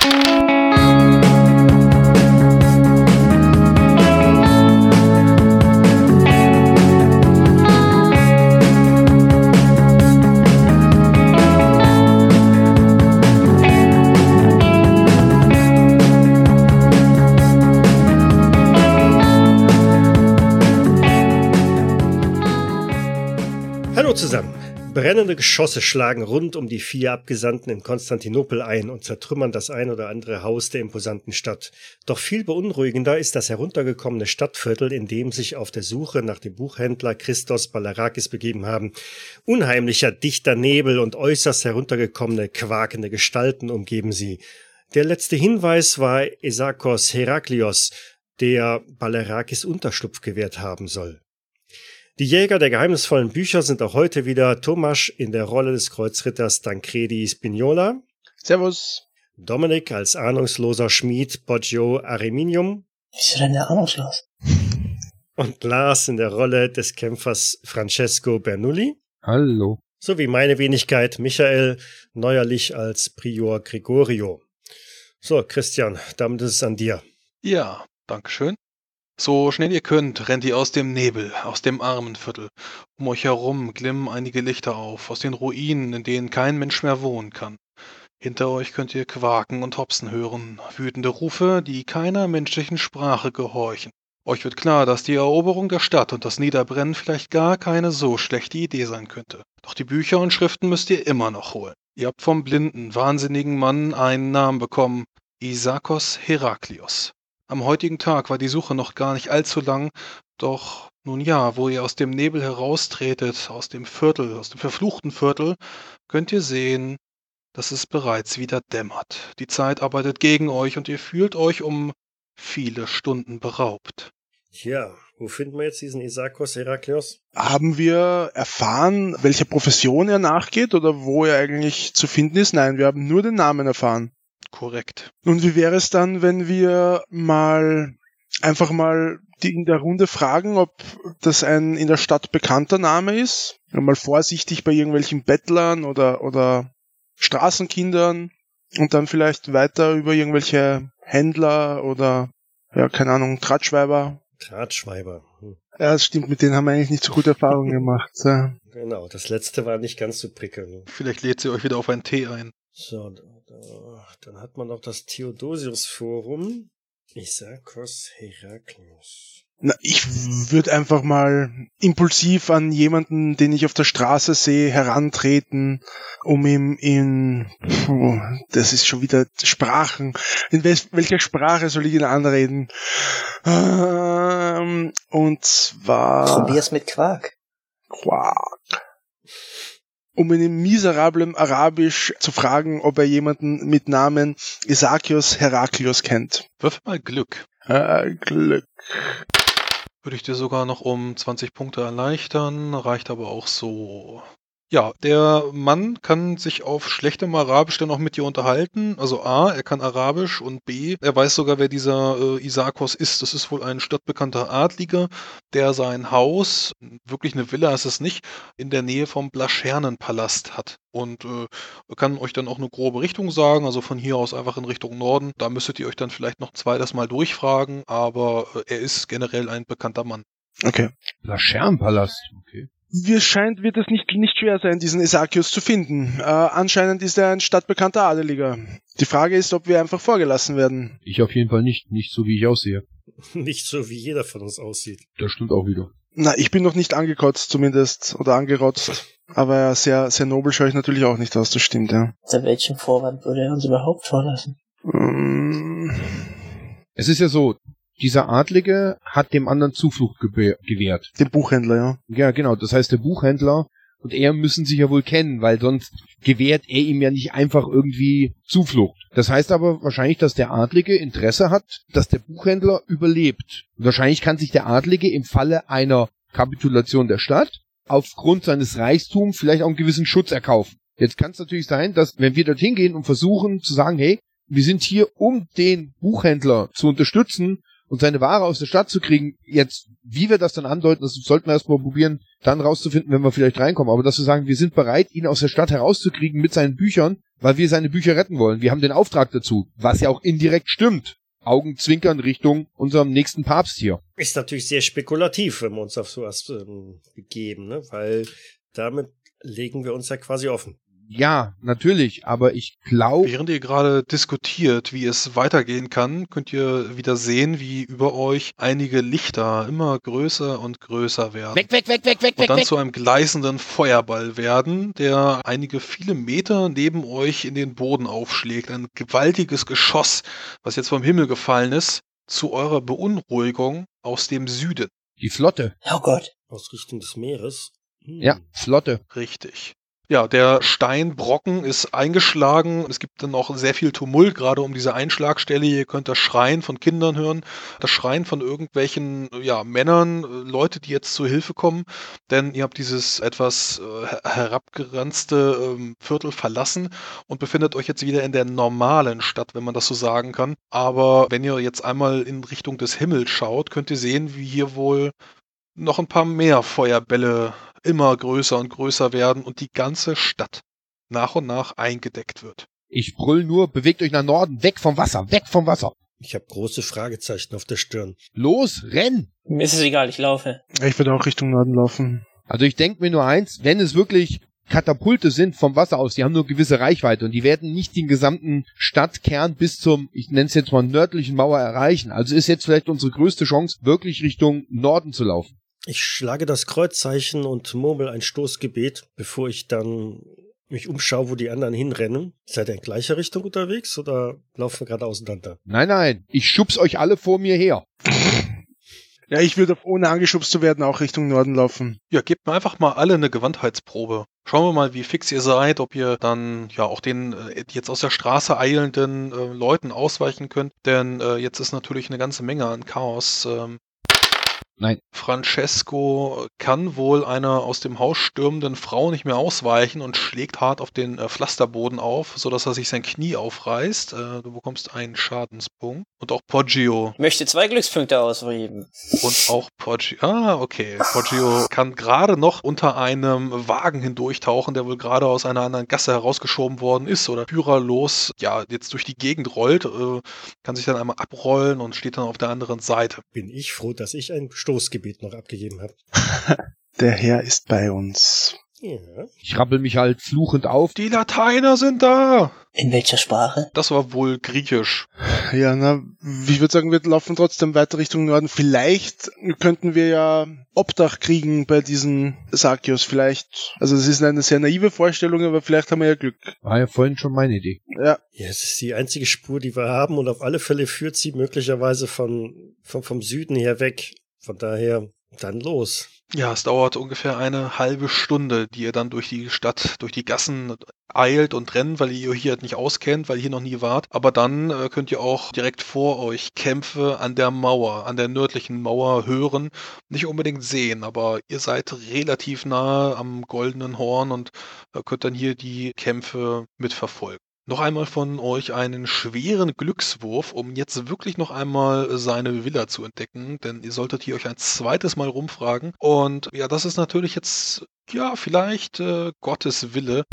Thank you. Brennende Geschosse schlagen rund um die vier Abgesandten in Konstantinopel ein und zertrümmern das ein oder andere Haus der imposanten Stadt. Doch viel beunruhigender ist das heruntergekommene Stadtviertel, in dem sich auf der Suche nach dem Buchhändler Christos Balarakis begeben haben. Unheimlicher, dichter Nebel und äußerst heruntergekommene, quakende Gestalten umgeben sie. Der letzte Hinweis war Esakos Heraklios, der Balarakis Unterschlupf gewährt haben soll. Die Jäger der geheimnisvollen Bücher sind auch heute wieder Tomasz in der Rolle des Kreuzritters Tancredi Spignola. Servus. Dominik als ahnungsloser Schmied Poggio Ariminium. Wieso denn der ahnungslos? Und Lars in der Rolle des Kämpfers Francesco Bernoulli. Hallo. Sowie meine Wenigkeit Michael, neuerlich als Prior Gregorio. So, Christian, damit ist es an dir. Ja, Dankeschön. So schnell ihr könnt, rennt ihr aus dem Nebel, aus dem Armenviertel. Um euch herum glimmen einige Lichter auf, aus den Ruinen, in denen kein Mensch mehr wohnen kann. Hinter euch könnt ihr Quaken und Hopsen hören, wütende Rufe, die keiner menschlichen Sprache gehorchen. Euch wird klar, dass die Eroberung der Stadt und das Niederbrennen vielleicht gar keine so schlechte Idee sein könnte. Doch die Bücher und Schriften müsst ihr immer noch holen. Ihr habt vom blinden, wahnsinnigen Mann einen Namen bekommen, Isakos Heraklios. Am heutigen Tag war die Suche noch gar nicht allzu lang, doch nun ja, wo ihr aus dem Nebel heraustretet, aus dem Viertel, aus dem verfluchten Viertel, könnt ihr sehen, dass es bereits wieder dämmert. Die Zeit arbeitet gegen euch und ihr fühlt euch um viele Stunden beraubt. Tja, wo finden wir jetzt diesen Isakos Heraklios? Haben wir erfahren, welcher Profession er nachgeht oder wo er eigentlich zu finden ist? Nein, wir haben nur den Namen erfahren. Korrekt. Und wie wäre es dann, wenn wir mal einfach mal die in der Runde fragen, ob das ein in der Stadt bekannter Name ist? Mal vorsichtig bei irgendwelchen Bettlern oder, oder Straßenkindern und dann vielleicht weiter über irgendwelche Händler oder, ja, keine Ahnung, Tratschweiber. Tratschweiber. Hm. Ja, das stimmt, mit denen haben wir eigentlich nicht so gute Erfahrungen gemacht. Ja. Genau, das letzte war nicht ganz so prickelnd. Vielleicht lädt sie euch wieder auf einen Tee ein. So, dann hat man noch das Theodosius-Forum. Isakos Heraklius. Na, ich würde einfach mal impulsiv an jemanden, den ich auf der Straße sehe, herantreten, um ihm in, puh, das ist schon wieder Sprachen. In welcher Sprache soll ich ihn anreden? Ähm, und zwar. Probier's mit Quark. Quark um in miserablem Arabisch zu fragen, ob er jemanden mit Namen Isakios Heraklios kennt. Wirf mal Glück. Äh, Glück. Würde ich dir sogar noch um 20 Punkte erleichtern, reicht aber auch so. Ja, der Mann kann sich auf schlechtem Arabisch dann auch mit dir unterhalten. Also A, er kann Arabisch und B, er weiß sogar, wer dieser äh, Isakos ist. Das ist wohl ein stadtbekannter Adliger, der sein Haus, wirklich eine Villa ist es nicht, in der Nähe vom Blaschernenpalast hat. Und äh, kann euch dann auch eine grobe Richtung sagen, also von hier aus einfach in Richtung Norden. Da müsstet ihr euch dann vielleicht noch zweites Mal durchfragen, aber äh, er ist generell ein bekannter Mann. Okay. Blaschernenpalast, okay. Wie scheint, wird es nicht, nicht schwer sein, diesen Isakius zu finden. Äh, anscheinend ist er ein stadtbekannter Adeliger. Die Frage ist, ob wir einfach vorgelassen werden. Ich auf jeden Fall nicht. Nicht so, wie ich aussehe. Nicht so, wie jeder von uns aussieht. Das stimmt auch wieder. Na, ich bin noch nicht angekotzt zumindest. Oder angerotzt. Aber ja, sehr, sehr nobel schaue ich natürlich auch nicht aus, das stimmt, ja. Unter welchem Vorwand würde er uns überhaupt vorlassen? Mm. Es ist ja so, dieser Adlige hat dem anderen Zuflucht gewährt. Dem Buchhändler, ja. Ja, genau. Das heißt, der Buchhändler und er müssen sich ja wohl kennen, weil sonst gewährt er ihm ja nicht einfach irgendwie Zuflucht. Das heißt aber wahrscheinlich, dass der Adlige Interesse hat, dass der Buchhändler überlebt. Und wahrscheinlich kann sich der Adlige im Falle einer Kapitulation der Stadt aufgrund seines Reichtums vielleicht auch einen gewissen Schutz erkaufen. Jetzt kann es natürlich sein, dass wenn wir dorthin gehen und versuchen zu sagen, hey, wir sind hier, um den Buchhändler zu unterstützen und seine Ware aus der Stadt zu kriegen, jetzt, wie wir das dann andeuten, das sollten wir erstmal probieren, dann rauszufinden, wenn wir vielleicht reinkommen. Aber dass wir sagen, wir sind bereit, ihn aus der Stadt herauszukriegen mit seinen Büchern, weil wir seine Bücher retten wollen. Wir haben den Auftrag dazu, was ja auch indirekt stimmt. Augenzwinkern Richtung unserem nächsten Papst hier. Ist natürlich sehr spekulativ, wenn wir uns auf sowas ähm, begeben, ne? weil damit legen wir uns ja quasi offen. Ja, natürlich, aber ich glaube, Während ihr gerade diskutiert, wie es weitergehen kann, könnt ihr wieder sehen, wie über euch einige Lichter immer größer und größer werden. weg, weg, weg, weg, weg, und weg, dann weg. zu einem gleißenden Feuerball werden, der einige viele Meter neben euch in den Boden aufschlägt. Ein gewaltiges Geschoss, was jetzt vom Himmel gefallen ist, zu eurer Beunruhigung aus dem Süden. Die Flotte. Oh Gott. Aus Richtung des Meeres. Hm. Ja, Flotte. Richtig. Ja, der Steinbrocken ist eingeschlagen. Es gibt dann auch sehr viel Tumult, gerade um diese Einschlagstelle. Ihr könnt das Schreien von Kindern hören, das Schreien von irgendwelchen ja, Männern, äh, Leute, die jetzt zur Hilfe kommen. Denn ihr habt dieses etwas äh, her- herabgeranzte ähm, Viertel verlassen und befindet euch jetzt wieder in der normalen Stadt, wenn man das so sagen kann. Aber wenn ihr jetzt einmal in Richtung des Himmels schaut, könnt ihr sehen, wie hier wohl noch ein paar mehr Feuerbälle immer größer und größer werden und die ganze Stadt nach und nach eingedeckt wird. Ich brüll nur, bewegt euch nach Norden, weg vom Wasser, weg vom Wasser. Ich habe große Fragezeichen auf der Stirn. Los, renn! Mir ist es egal, ich laufe. Ich würde auch Richtung Norden laufen. Also ich denke mir nur eins, wenn es wirklich Katapulte sind vom Wasser aus, die haben nur gewisse Reichweite und die werden nicht den gesamten Stadtkern bis zum, ich nenne es jetzt mal nördlichen Mauer erreichen. Also ist jetzt vielleicht unsere größte Chance, wirklich Richtung Norden zu laufen. Ich schlage das Kreuzzeichen und murmel ein Stoßgebet, bevor ich dann mich umschaue, wo die anderen hinrennen. Seid ihr in gleicher Richtung unterwegs oder laufen wir gerade auseinander? Nein, nein, ich schubs euch alle vor mir her. Ja, ich würde ohne angeschubst zu werden auch Richtung Norden laufen. Ja, gebt mir einfach mal alle eine Gewandheitsprobe. Schauen wir mal, wie fix ihr seid, ob ihr dann ja auch den äh, jetzt aus der Straße eilenden äh, Leuten ausweichen könnt. Denn äh, jetzt ist natürlich eine ganze Menge an Chaos. Ähm, Nein. Francesco kann wohl einer aus dem Haus stürmenden Frau nicht mehr ausweichen und schlägt hart auf den äh, Pflasterboden auf, sodass er sich sein Knie aufreißt. Äh, du bekommst einen Schadenspunkt. Und auch Poggio Ich möchte zwei Glückspunkte ausgeben. und auch Poggio. Ah, okay. Poggio kann gerade noch unter einem Wagen hindurchtauchen, der wohl gerade aus einer anderen Gasse herausgeschoben worden ist oder führerlos, ja, jetzt durch die Gegend rollt, äh, kann sich dann einmal abrollen und steht dann auf der anderen Seite. Bin ich froh, dass ich ein Stoßgebet noch abgegeben habe. Der Herr ist bei uns. Ja. Ich rappel mich halt fluchend auf. Die Lateiner sind da! In welcher Sprache? Das war wohl griechisch. Ja, na, ich würde sagen, wir laufen trotzdem weiter Richtung Norden. Vielleicht könnten wir ja Obdach kriegen bei diesen Sakios. Vielleicht, also es ist eine sehr naive Vorstellung, aber vielleicht haben wir ja Glück. War ja vorhin schon meine Idee. Ja, Ja, es ist die einzige Spur, die wir haben und auf alle Fälle führt sie möglicherweise von, von vom Süden her weg. Von daher dann los. Ja, es dauert ungefähr eine halbe Stunde, die ihr dann durch die Stadt, durch die Gassen eilt und rennt, weil ihr hier nicht auskennt, weil ihr hier noch nie wart. Aber dann äh, könnt ihr auch direkt vor euch Kämpfe an der Mauer, an der nördlichen Mauer hören. Nicht unbedingt sehen, aber ihr seid relativ nahe am Goldenen Horn und äh, könnt dann hier die Kämpfe mitverfolgen. Noch einmal von euch einen schweren Glückswurf, um jetzt wirklich noch einmal seine Villa zu entdecken, denn ihr solltet hier euch ein zweites Mal rumfragen. Und ja, das ist natürlich jetzt, ja, vielleicht äh, Gottes Wille.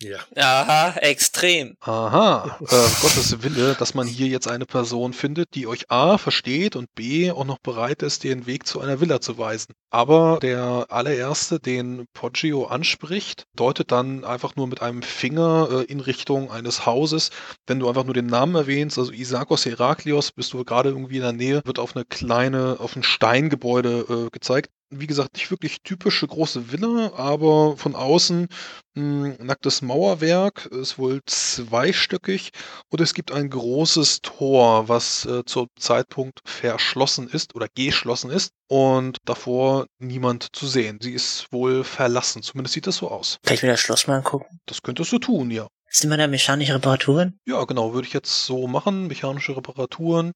Ja. Aha, extrem. Aha, äh, Gottes Wille, dass man hier jetzt eine Person findet, die euch A versteht und B auch noch bereit ist, den Weg zu einer Villa zu weisen. Aber der allererste, den Poggio anspricht, deutet dann einfach nur mit einem Finger äh, in Richtung eines Hauses. Wenn du einfach nur den Namen erwähnst, also Isakos Heraklios, bist du gerade irgendwie in der Nähe, wird auf eine kleine, auf ein Steingebäude äh, gezeigt. Wie gesagt, nicht wirklich typische große Villa, aber von außen mh, nacktes Mauerwerk, ist wohl zweistöckig und es gibt ein großes Tor, was äh, zum Zeitpunkt verschlossen ist oder geschlossen ist und davor niemand zu sehen. Sie ist wohl verlassen, zumindest sieht das so aus. Kann ich mir das Schloss mal angucken? Das könntest du tun, ja. Sind immer da mechanische Reparaturen? Ja, genau, würde ich jetzt so machen. Mechanische Reparaturen.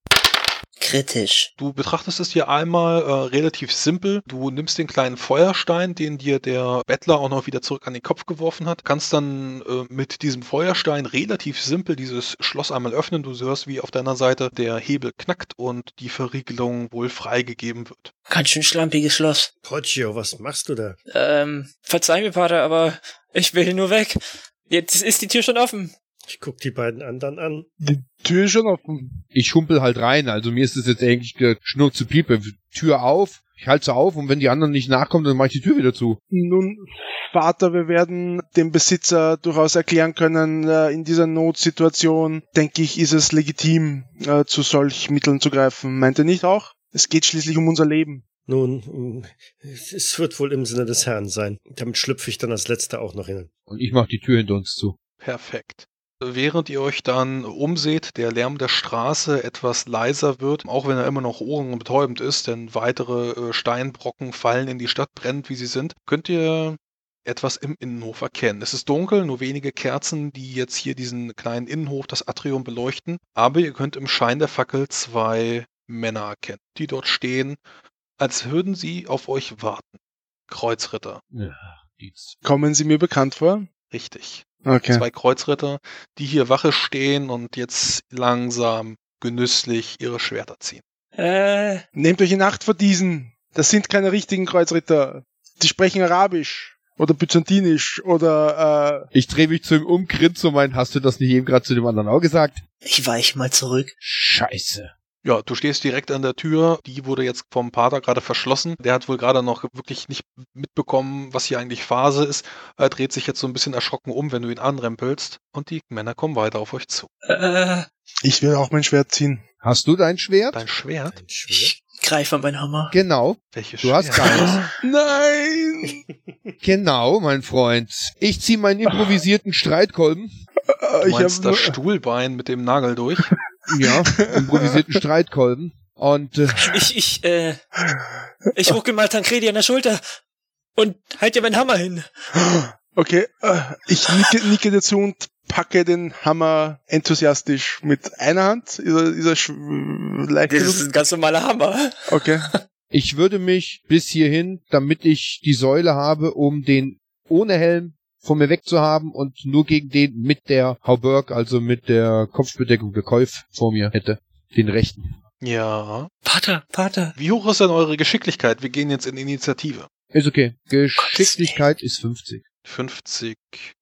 Kritisch. Du betrachtest es hier einmal äh, relativ simpel. Du nimmst den kleinen Feuerstein, den dir der Bettler auch noch wieder zurück an den Kopf geworfen hat, kannst dann äh, mit diesem Feuerstein relativ simpel dieses Schloss einmal öffnen. Du hörst, wie auf deiner Seite der Hebel knackt und die Verriegelung wohl freigegeben wird. Ganz schön schlampiges Schloss. Poggio, was machst du da? Ähm, verzeih mir, Pater, aber ich will nur weg. Jetzt ist die Tür schon offen. Ich guck die beiden anderen an. Die Tür ist schon offen. Ich humpel halt rein, also mir ist es jetzt eigentlich geschnurrt zu Piepe. Tür auf, ich halte sie auf und wenn die anderen nicht nachkommen, dann mache ich die Tür wieder zu. Nun, Vater, wir werden dem Besitzer durchaus erklären können, äh, in dieser Notsituation, denke ich, ist es legitim, äh, zu solch Mitteln zu greifen. Meint ihr nicht auch? Es geht schließlich um unser Leben. Nun, es wird wohl im Sinne des Herrn sein. Damit schlüpfe ich dann als Letzter auch noch hin. Und ich mache die Tür hinter uns zu. Perfekt. Während ihr euch dann umseht, der Lärm der Straße etwas leiser wird, auch wenn er immer noch ohrenbetäubend ist, denn weitere äh, Steinbrocken fallen in die Stadt, brennend wie sie sind, könnt ihr etwas im Innenhof erkennen. Es ist dunkel, nur wenige Kerzen, die jetzt hier diesen kleinen Innenhof, das Atrium beleuchten, aber ihr könnt im Schein der Fackel zwei Männer erkennen, die dort stehen, als würden sie auf euch warten. Kreuzritter, Ja, die Kommen Sie mir bekannt vor? richtig. Okay. zwei Kreuzritter, die hier Wache stehen und jetzt langsam genüsslich ihre Schwerter ziehen. Äh, Nehmt euch in Acht vor diesen. Das sind keine richtigen Kreuzritter. Die sprechen Arabisch oder Byzantinisch oder Ich drehe mich zu ihm um, grinse und mein, hast du das nicht eben gerade zu dem anderen auch gesagt? ich weiche mal zurück. Scheiße. Ja, du stehst direkt an der Tür. Die wurde jetzt vom Pater gerade verschlossen. Der hat wohl gerade noch wirklich nicht mitbekommen, was hier eigentlich Phase ist. Er dreht sich jetzt so ein bisschen erschrocken um, wenn du ihn anrempelst. Und die Männer kommen weiter auf euch zu. Äh, ich will auch mein Schwert ziehen. Hast du dein Schwert? Dein Schwert? Ein Schwert? ich greife an meinen Hammer. Genau, Welches du hast Schwert? deins. Nein! Genau, mein Freund. Ich zieh meinen improvisierten Streitkolben. Du ich meinst habe das Stuhlbein mit dem Nagel durch? Ja, improvisierten Streitkolben. Und äh, Ich, ich, äh, ich ruckel mal Tancredi an der Schulter und halt dir meinen Hammer hin. Okay, äh, ich nicke, nicke dazu und packe den Hammer enthusiastisch mit einer Hand. Ist er, ist er sch- leicht Das ist ein ganz normaler Hammer. Okay. ich würde mich bis hierhin, damit ich die Säule habe, um den ohne Helm von mir wegzuhaben und nur gegen den mit der Hauberg, also mit der Kopfbedeckung, der Käuf vor mir hätte. Den rechten. Ja. Pater, Pater. Wie hoch ist denn eure Geschicklichkeit? Wir gehen jetzt in Initiative. Ist okay. Geschicklichkeit ist 50. 50,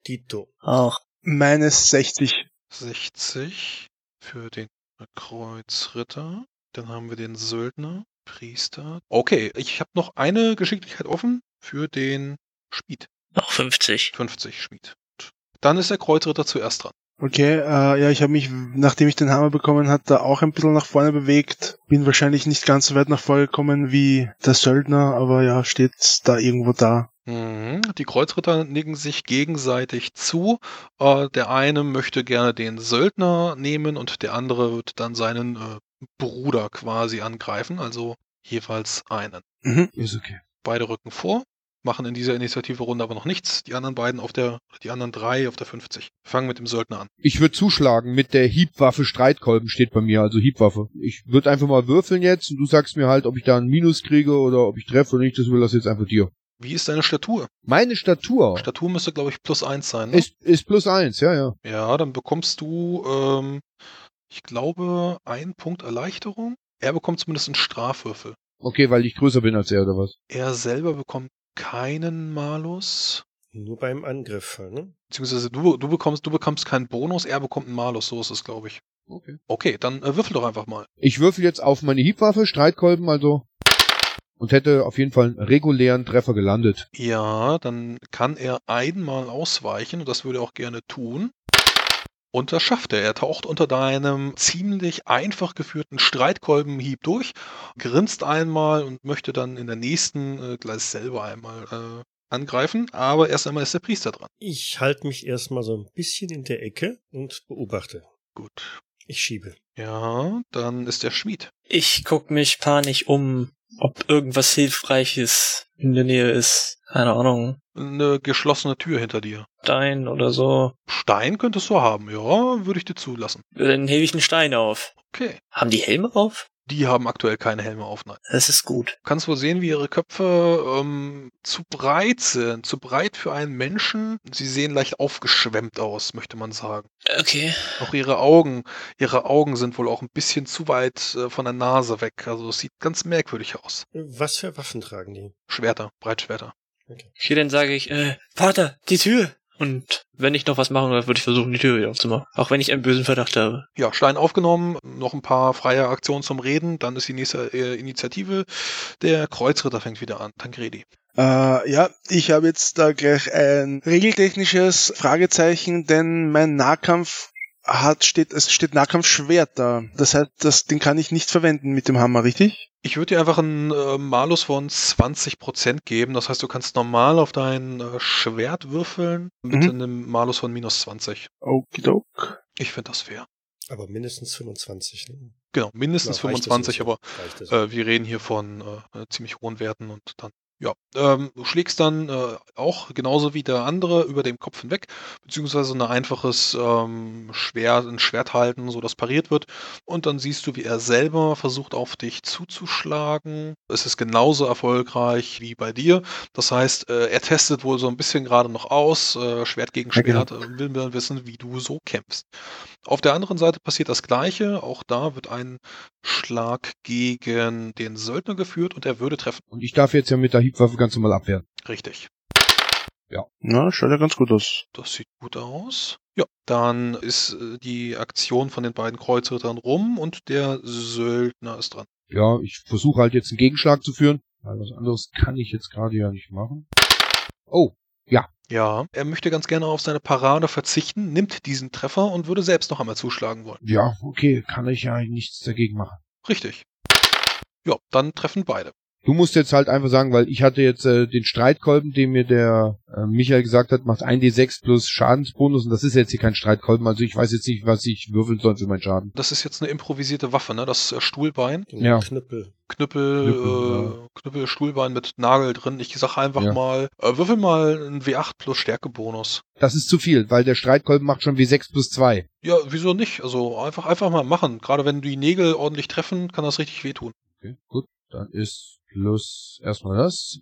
Dito. Auch. Meines 60. 60 für den Kreuzritter. Dann haben wir den Söldner, Priester. Okay, ich habe noch eine Geschicklichkeit offen für den Schmied. Noch 50. 50 Schmied. Dann ist der Kreuzritter zuerst dran. Okay, äh, ja, ich habe mich, nachdem ich den Hammer bekommen hat, da auch ein bisschen nach vorne bewegt. Bin wahrscheinlich nicht ganz so weit nach vorne gekommen wie der Söldner, aber ja, steht da irgendwo da. Mhm. Die Kreuzritter nicken sich gegenseitig zu. Äh, der eine möchte gerne den Söldner nehmen und der andere wird dann seinen äh, Bruder quasi angreifen, also jeweils einen. Mhm. Ist okay. Beide rücken vor, machen in dieser Initiative-Runde aber noch nichts. Die anderen beiden auf der, die anderen drei auf der 50. Fangen mit dem Söldner an. Ich würde zuschlagen mit der Hiebwaffe Streitkolben steht bei mir, also Hiebwaffe. Ich würde einfach mal würfeln jetzt und du sagst mir halt, ob ich da einen Minus kriege oder ob ich treffe oder nicht, das will das jetzt einfach dir. Wie ist deine Statur? Meine Statur Statur müsste, glaube ich, plus eins sein. Ne? ist, ist plus eins, ja, ja. Ja, dann bekommst du, ähm, ich glaube, einen Punkt Erleichterung. Er bekommt zumindest einen Strafwürfel. Okay, weil ich größer bin als er oder was? Er selber bekommt keinen Malus. Nur beim Angriff, ne? Beziehungsweise du, du bekommst, du bekommst keinen Bonus, er bekommt einen Malus, so ist es, glaube ich. Okay. Okay, dann äh, würfel doch einfach mal. Ich würfel jetzt auf meine Hiebwaffe, Streitkolben also. Und hätte auf jeden Fall einen regulären Treffer gelandet. Ja, dann kann er einmal ausweichen und das würde er auch gerne tun. Und das schafft er. Er taucht unter deinem ziemlich einfach geführten Streitkolbenhieb durch, grinst einmal und möchte dann in der nächsten äh, gleich selber einmal äh, angreifen. Aber erst einmal ist der Priester dran. Ich halte mich erstmal so ein bisschen in der Ecke und beobachte. Gut. Ich schiebe. Ja, dann ist der Schmied. Ich guck mich panisch um, ob irgendwas Hilfreiches in der Nähe ist. Keine Ahnung. Eine geschlossene Tür hinter dir. Stein oder so. Stein könntest du haben, ja, würde ich dir zulassen. Dann hebe ich einen Stein auf. Okay. Haben die Helme auf? Die haben aktuell keine Helme auf, nein. Das ist gut. Du kannst wohl sehen, wie ihre Köpfe ähm, zu breit sind. Zu breit für einen Menschen. Sie sehen leicht aufgeschwemmt aus, möchte man sagen. Okay. Auch ihre Augen, ihre Augen sind wohl auch ein bisschen zu weit äh, von der Nase weg. Also es sieht ganz merkwürdig aus. Was für Waffen tragen die? Schwerter, Breitschwerter. Okay, dann sage ich, äh, Vater, die Tür! Und wenn ich noch was machen will, würde ich versuchen, die Tür wieder aufzumachen. Auch wenn ich einen bösen Verdacht habe. Ja, Stein aufgenommen, noch ein paar freie Aktionen zum Reden, dann ist die nächste äh, Initiative. Der Kreuzritter fängt wieder an. Tancredi. Äh, ja, ich habe jetzt da gleich ein regeltechnisches Fragezeichen, denn mein Nahkampf hat, steht, es steht Nahkampfschwert da. Das heißt, das, den kann ich nicht verwenden mit dem Hammer, richtig? Ich würde dir einfach einen äh, Malus von 20% geben. Das heißt, du kannst normal auf dein äh, Schwert würfeln mit Mhm. einem Malus von minus 20. Okidok. Ich finde das fair. Aber mindestens 25. Ne? Genau, mindestens Ja, reicht das 25, uns? aber? Äh, wir reden hier von äh, ziemlich hohen Werten und dann, ja, ähm, du schlägst dann äh, auch genauso wie der andere über dem Kopf hinweg, beziehungsweise ein einfaches ähm, Schwert, ein Schwert halten, so dass pariert wird. Und dann siehst du, wie er selber versucht, auf dich zuzuschlagen. Es ist genauso erfolgreich wie bei dir. Das heißt, äh, er testet wohl so ein bisschen gerade noch aus, äh, Schwert gegen genau. Schwert, äh, will dann wissen, wie du so kämpfst. Auf der anderen Seite passiert das Gleiche. Auch da wird ein Schlag gegen den Söldner geführt und er würde treffen. Und ich darf jetzt ja mit der Hiebwaffe ganz normal abwehren. Richtig. Na, schaut ja ganz gut aus. Das sieht gut aus. Ja, dann ist äh, die Aktion von den beiden Kreuzrittern rum und der Söldner ist dran. Ja, ich versuche halt jetzt einen Gegenschlag zu führen, weil was anderes kann ich jetzt gerade ja nicht machen. Oh, Ja, er möchte ganz gerne auf seine Parade verzichten, nimmt diesen Treffer und würde selbst noch einmal zuschlagen wollen. ja, okay, kann ich ja nichts dagegen machen. Richtig. Ja, dann treffen beide. Du musst jetzt halt einfach sagen, weil ich hatte jetzt äh, den Streitkolben, den mir der äh, Michael gesagt hat, macht 1d6 plus Schadensbonus und das ist jetzt hier kein Streitkolben, also ich weiß jetzt nicht, was ich würfeln soll für meinen Schaden. Das ist jetzt eine improvisierte Waffe, ne? Das äh, Stuhlbein. Ja. Knüppel. Knüppel, Knüppel, äh, Knüppel, Stuhlbein mit Nagel drin. Ich sag einfach Ja. mal, äh, würfel mal einen W8 plus Stärkebonus. Das ist zu viel, weil der Streitkolben macht schon wie 6 plus 2. Ja, wieso nicht? Also einfach, einfach mal machen. Gerade wenn die Nägel ordentlich treffen, kann das richtig wehtun. Okay, gut, dann ist plus erstmal das.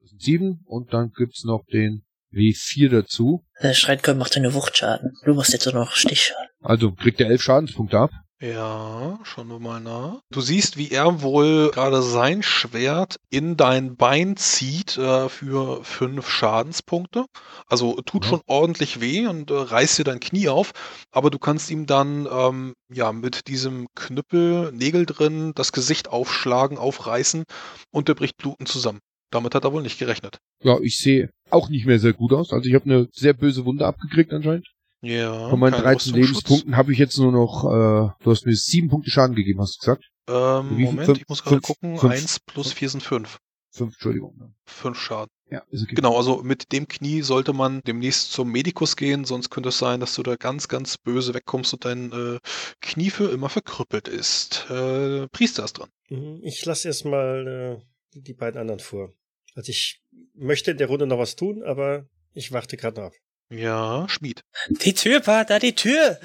Das sind 7 und dann gibt's noch den W4 dazu. Der Streitkolben macht eine Wuchtschaden. Du machst jetzt nur noch Stichschaden. Also kriegt er 11 Schadenspunkte ab. Ja, schauen wir mal nach. Du siehst, wie er wohl gerade sein Schwert in dein Bein zieht äh, für fünf Schadenspunkte. Also tut Ja. schon ordentlich weh und äh, reißt dir dein Knie auf. Aber du kannst ihm dann ähm, ja mit diesem Knüppel, Nägel drin, das Gesicht aufschlagen, aufreißen und der bricht blutend zusammen. Damit hat er wohl nicht gerechnet. Ja, ich sehe auch nicht mehr sehr gut aus. Also ich habe eine sehr böse Wunde abgekriegt anscheinend. Ja. Von meinen kein 13 Rüstungsschutz. Lebenspunkten habe ich jetzt nur noch, äh, du hast mir 7 Punkte Schaden gegeben, hast du gesagt? Ähm? Moment, Fünf- ich muss gerade fünf- gucken. fünf- Eins plus vier sind fünf. 5, Entschuldigung. Fünf Schaden. Ja, ist okay. Genau, also mit dem Knie sollte man demnächst zum Medikus gehen, sonst könnte es sein, dass du da ganz, ganz böse wegkommst und dein äh, Knie für immer verkrüppelt ist. Äh, Priester ist dran. Mhm, Ich lasse erstmal äh, die- beiden anderen vor. Also ich möchte in der Runde noch was tun, aber ich warte gerade noch ab. Ja, Schmied. Die Tür, Pater, die Tür!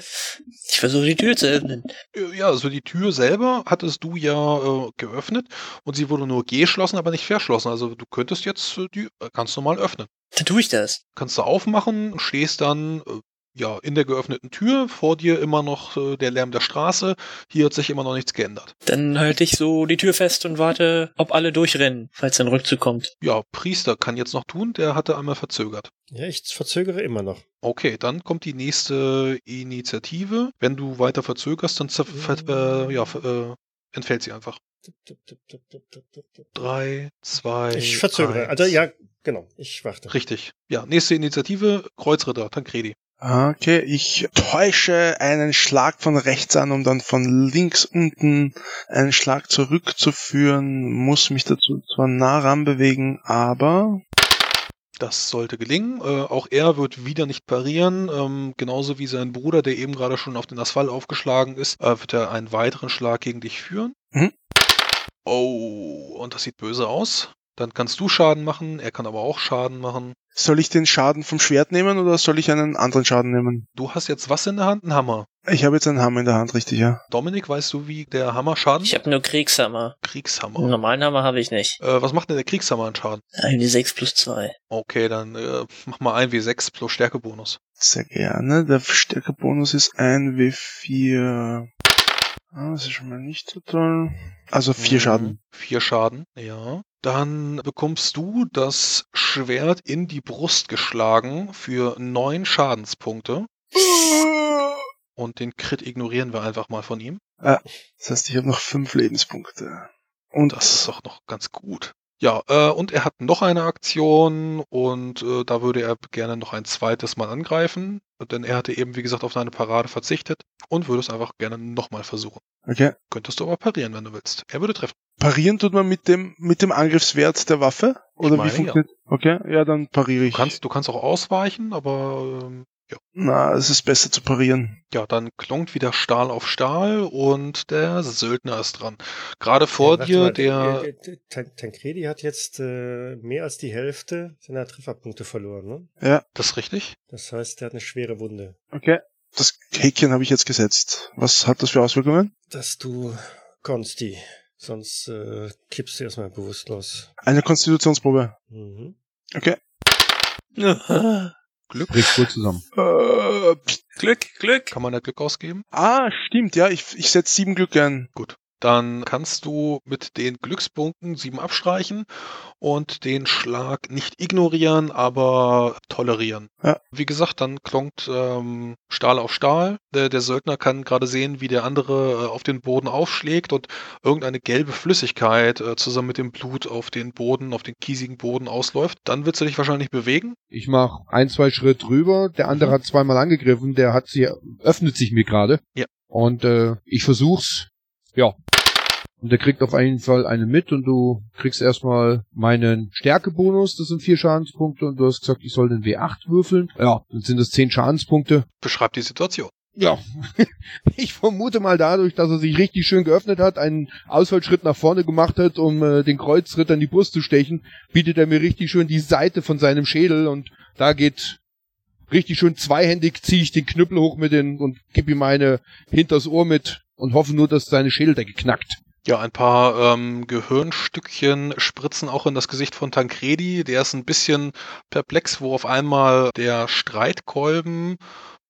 Ich versuche die Tür zu öffnen. Äh, Ja, also die Tür selber hattest du ja äh, geöffnet und sie wurde nur geschlossen, aber nicht verschlossen. Also du könntest jetzt äh, die äh, ganz normal öffnen. Dann tue ich das. Kannst du aufmachen, stehst dann äh, ja in der geöffneten Tür, vor dir immer noch äh, der Lärm der Straße. Hier hat sich immer noch nichts geändert. Dann halte ich so die Tür fest und warte, ob alle durchrennen, falls ein Rückzug kommt. Ja, Priester kann jetzt noch tun, der hatte einmal verzögert. Ja, ich verzögere immer noch. Okay, dann kommt die nächste Initiative. Wenn du weiter verzögerst, dann äh, ja, äh, entfällt sie einfach. Drei, zwei. Ich verzögere. eins. Also ja, genau, ich warte. Richtig. Ja, nächste Initiative, Kreuzritter, Tancredi. Okay, ich täusche einen Schlag von rechts an, um dann von links unten einen Schlag zurückzuführen, muss mich dazu zwar nah ranbewegen, aber Das sollte gelingen. Äh, auch er wird wieder nicht parieren. Ähm, genauso wie sein Bruder, der eben gerade schon auf den Asphalt aufgeschlagen ist, äh, wird er einen weiteren Schlag gegen dich führen. Mhm. Oh, und das sieht böse aus. Dann kannst du Schaden machen, er kann aber auch Schaden machen. Soll ich den Schaden vom Schwert nehmen oder soll ich einen anderen Schaden nehmen? Du hast jetzt was in der Hand? Ein Hammer. Ich habe jetzt einen Hammer in der Hand, richtig, ja. Dominik, weißt du, wie der Hammer Schaden? Ich habe nur Kriegshammer. Kriegshammer. Einen normalen Hammer habe ich nicht. Äh, was macht denn der Kriegshammer an Schaden? Irgendwie 6 plus 2. Okay, dann äh, mach mal ein W6 plus Stärkebonus. Sehr gerne. Der Stärkebonus ist ein W4. Ah, das ist schon mal nicht so toll. Also vier Mhm. Schaden. Vier Schaden, ja. Dann bekommst du das Schwert in die Brust geschlagen für neun Schadenspunkte. Und den Crit ignorieren wir einfach mal von ihm. Das heißt, ich habe noch fünf Lebenspunkte. Und Das ist doch noch ganz gut. Ja, äh, und er hat noch eine Aktion und äh, da würde er gerne noch ein zweites Mal angreifen, denn er hatte eben, wie gesagt, auf seine Parade verzichtet und würde es einfach gerne nochmal versuchen. okay. Könntest du aber parieren, wenn du willst. Er würde treffen. Parieren tut man mit dem mit dem Angriffswert der Waffe? Oder meine, wie funktioniert? Okay, ja, dann pariere Du ich. kannst, du kannst auch ausweichen, aber ähm, Na, es ist besser zu parieren. ja, dann klonkt wieder Stahl auf Stahl und der Söldner ist dran. Gerade vor Ja, dir, mal, der. äh, äh, Tan- Tancredi hat jetzt äh, mehr als die Hälfte seiner Trefferpunkte verloren, ne? Ja, Das ist richtig? Das heißt, er hat eine schwere Wunde. okay. Das Häkchen habe ich jetzt gesetzt. Was hat das für Auswirkungen? Dass du Konsti, sonst äh, kippst du erstmal bewusstlos. Eine Konstitutionsprobe. Mhm. Okay. Glück. Bricht wohl zusammen. Äh. Glück, Glück. Kann man da Glück ausgeben? ah, stimmt, ja. Ich, ich setze sieben Glück ein. Gut. Dann kannst du mit den Glückspunkten sieben abstreichen und den Schlag nicht ignorieren, aber tolerieren. Ja. Wie gesagt, dann klonkt ähm, Stahl auf Stahl. Der, der Söldner kann gerade sehen, wie der andere äh, auf den Boden aufschlägt und irgendeine gelbe Flüssigkeit äh, zusammen mit dem Blut auf den Boden, auf den kiesigen Boden ausläuft. Dann willst du dich wahrscheinlich bewegen. Ich mach ein, zwei Schritt rüber, der andere hat zweimal angegriffen, der hat sie, öffnet sich mir gerade. Ja. Und äh, ich versuch's, ja. Und der kriegt auf jeden Fall einen mit und du kriegst erstmal meinen Stärkebonus, das sind vier Schadenspunkte und du hast gesagt, ich soll den W8 würfeln. Ja, dann sind das zehn Schadenspunkte. Beschreib die Situation. Ja, ich vermute mal dadurch, dass er sich richtig schön geöffnet hat, einen Ausfallschritt nach vorne gemacht hat, um äh, den Kreuzritter in die Brust zu stechen, bietet er mir richtig schön die Seite von seinem Schädel und da geht richtig schön zweihändig, ziehe ich den Knüppel hoch mit den und gib ihm eine hinters Ohr mit und hoffe nur, dass seine Schädeldecke knackt. Ja, ein paar ähm, Gehirnstückchen spritzen auch in das Gesicht von Tancredi. Der ist ein bisschen perplex, wo auf einmal der Streitkolben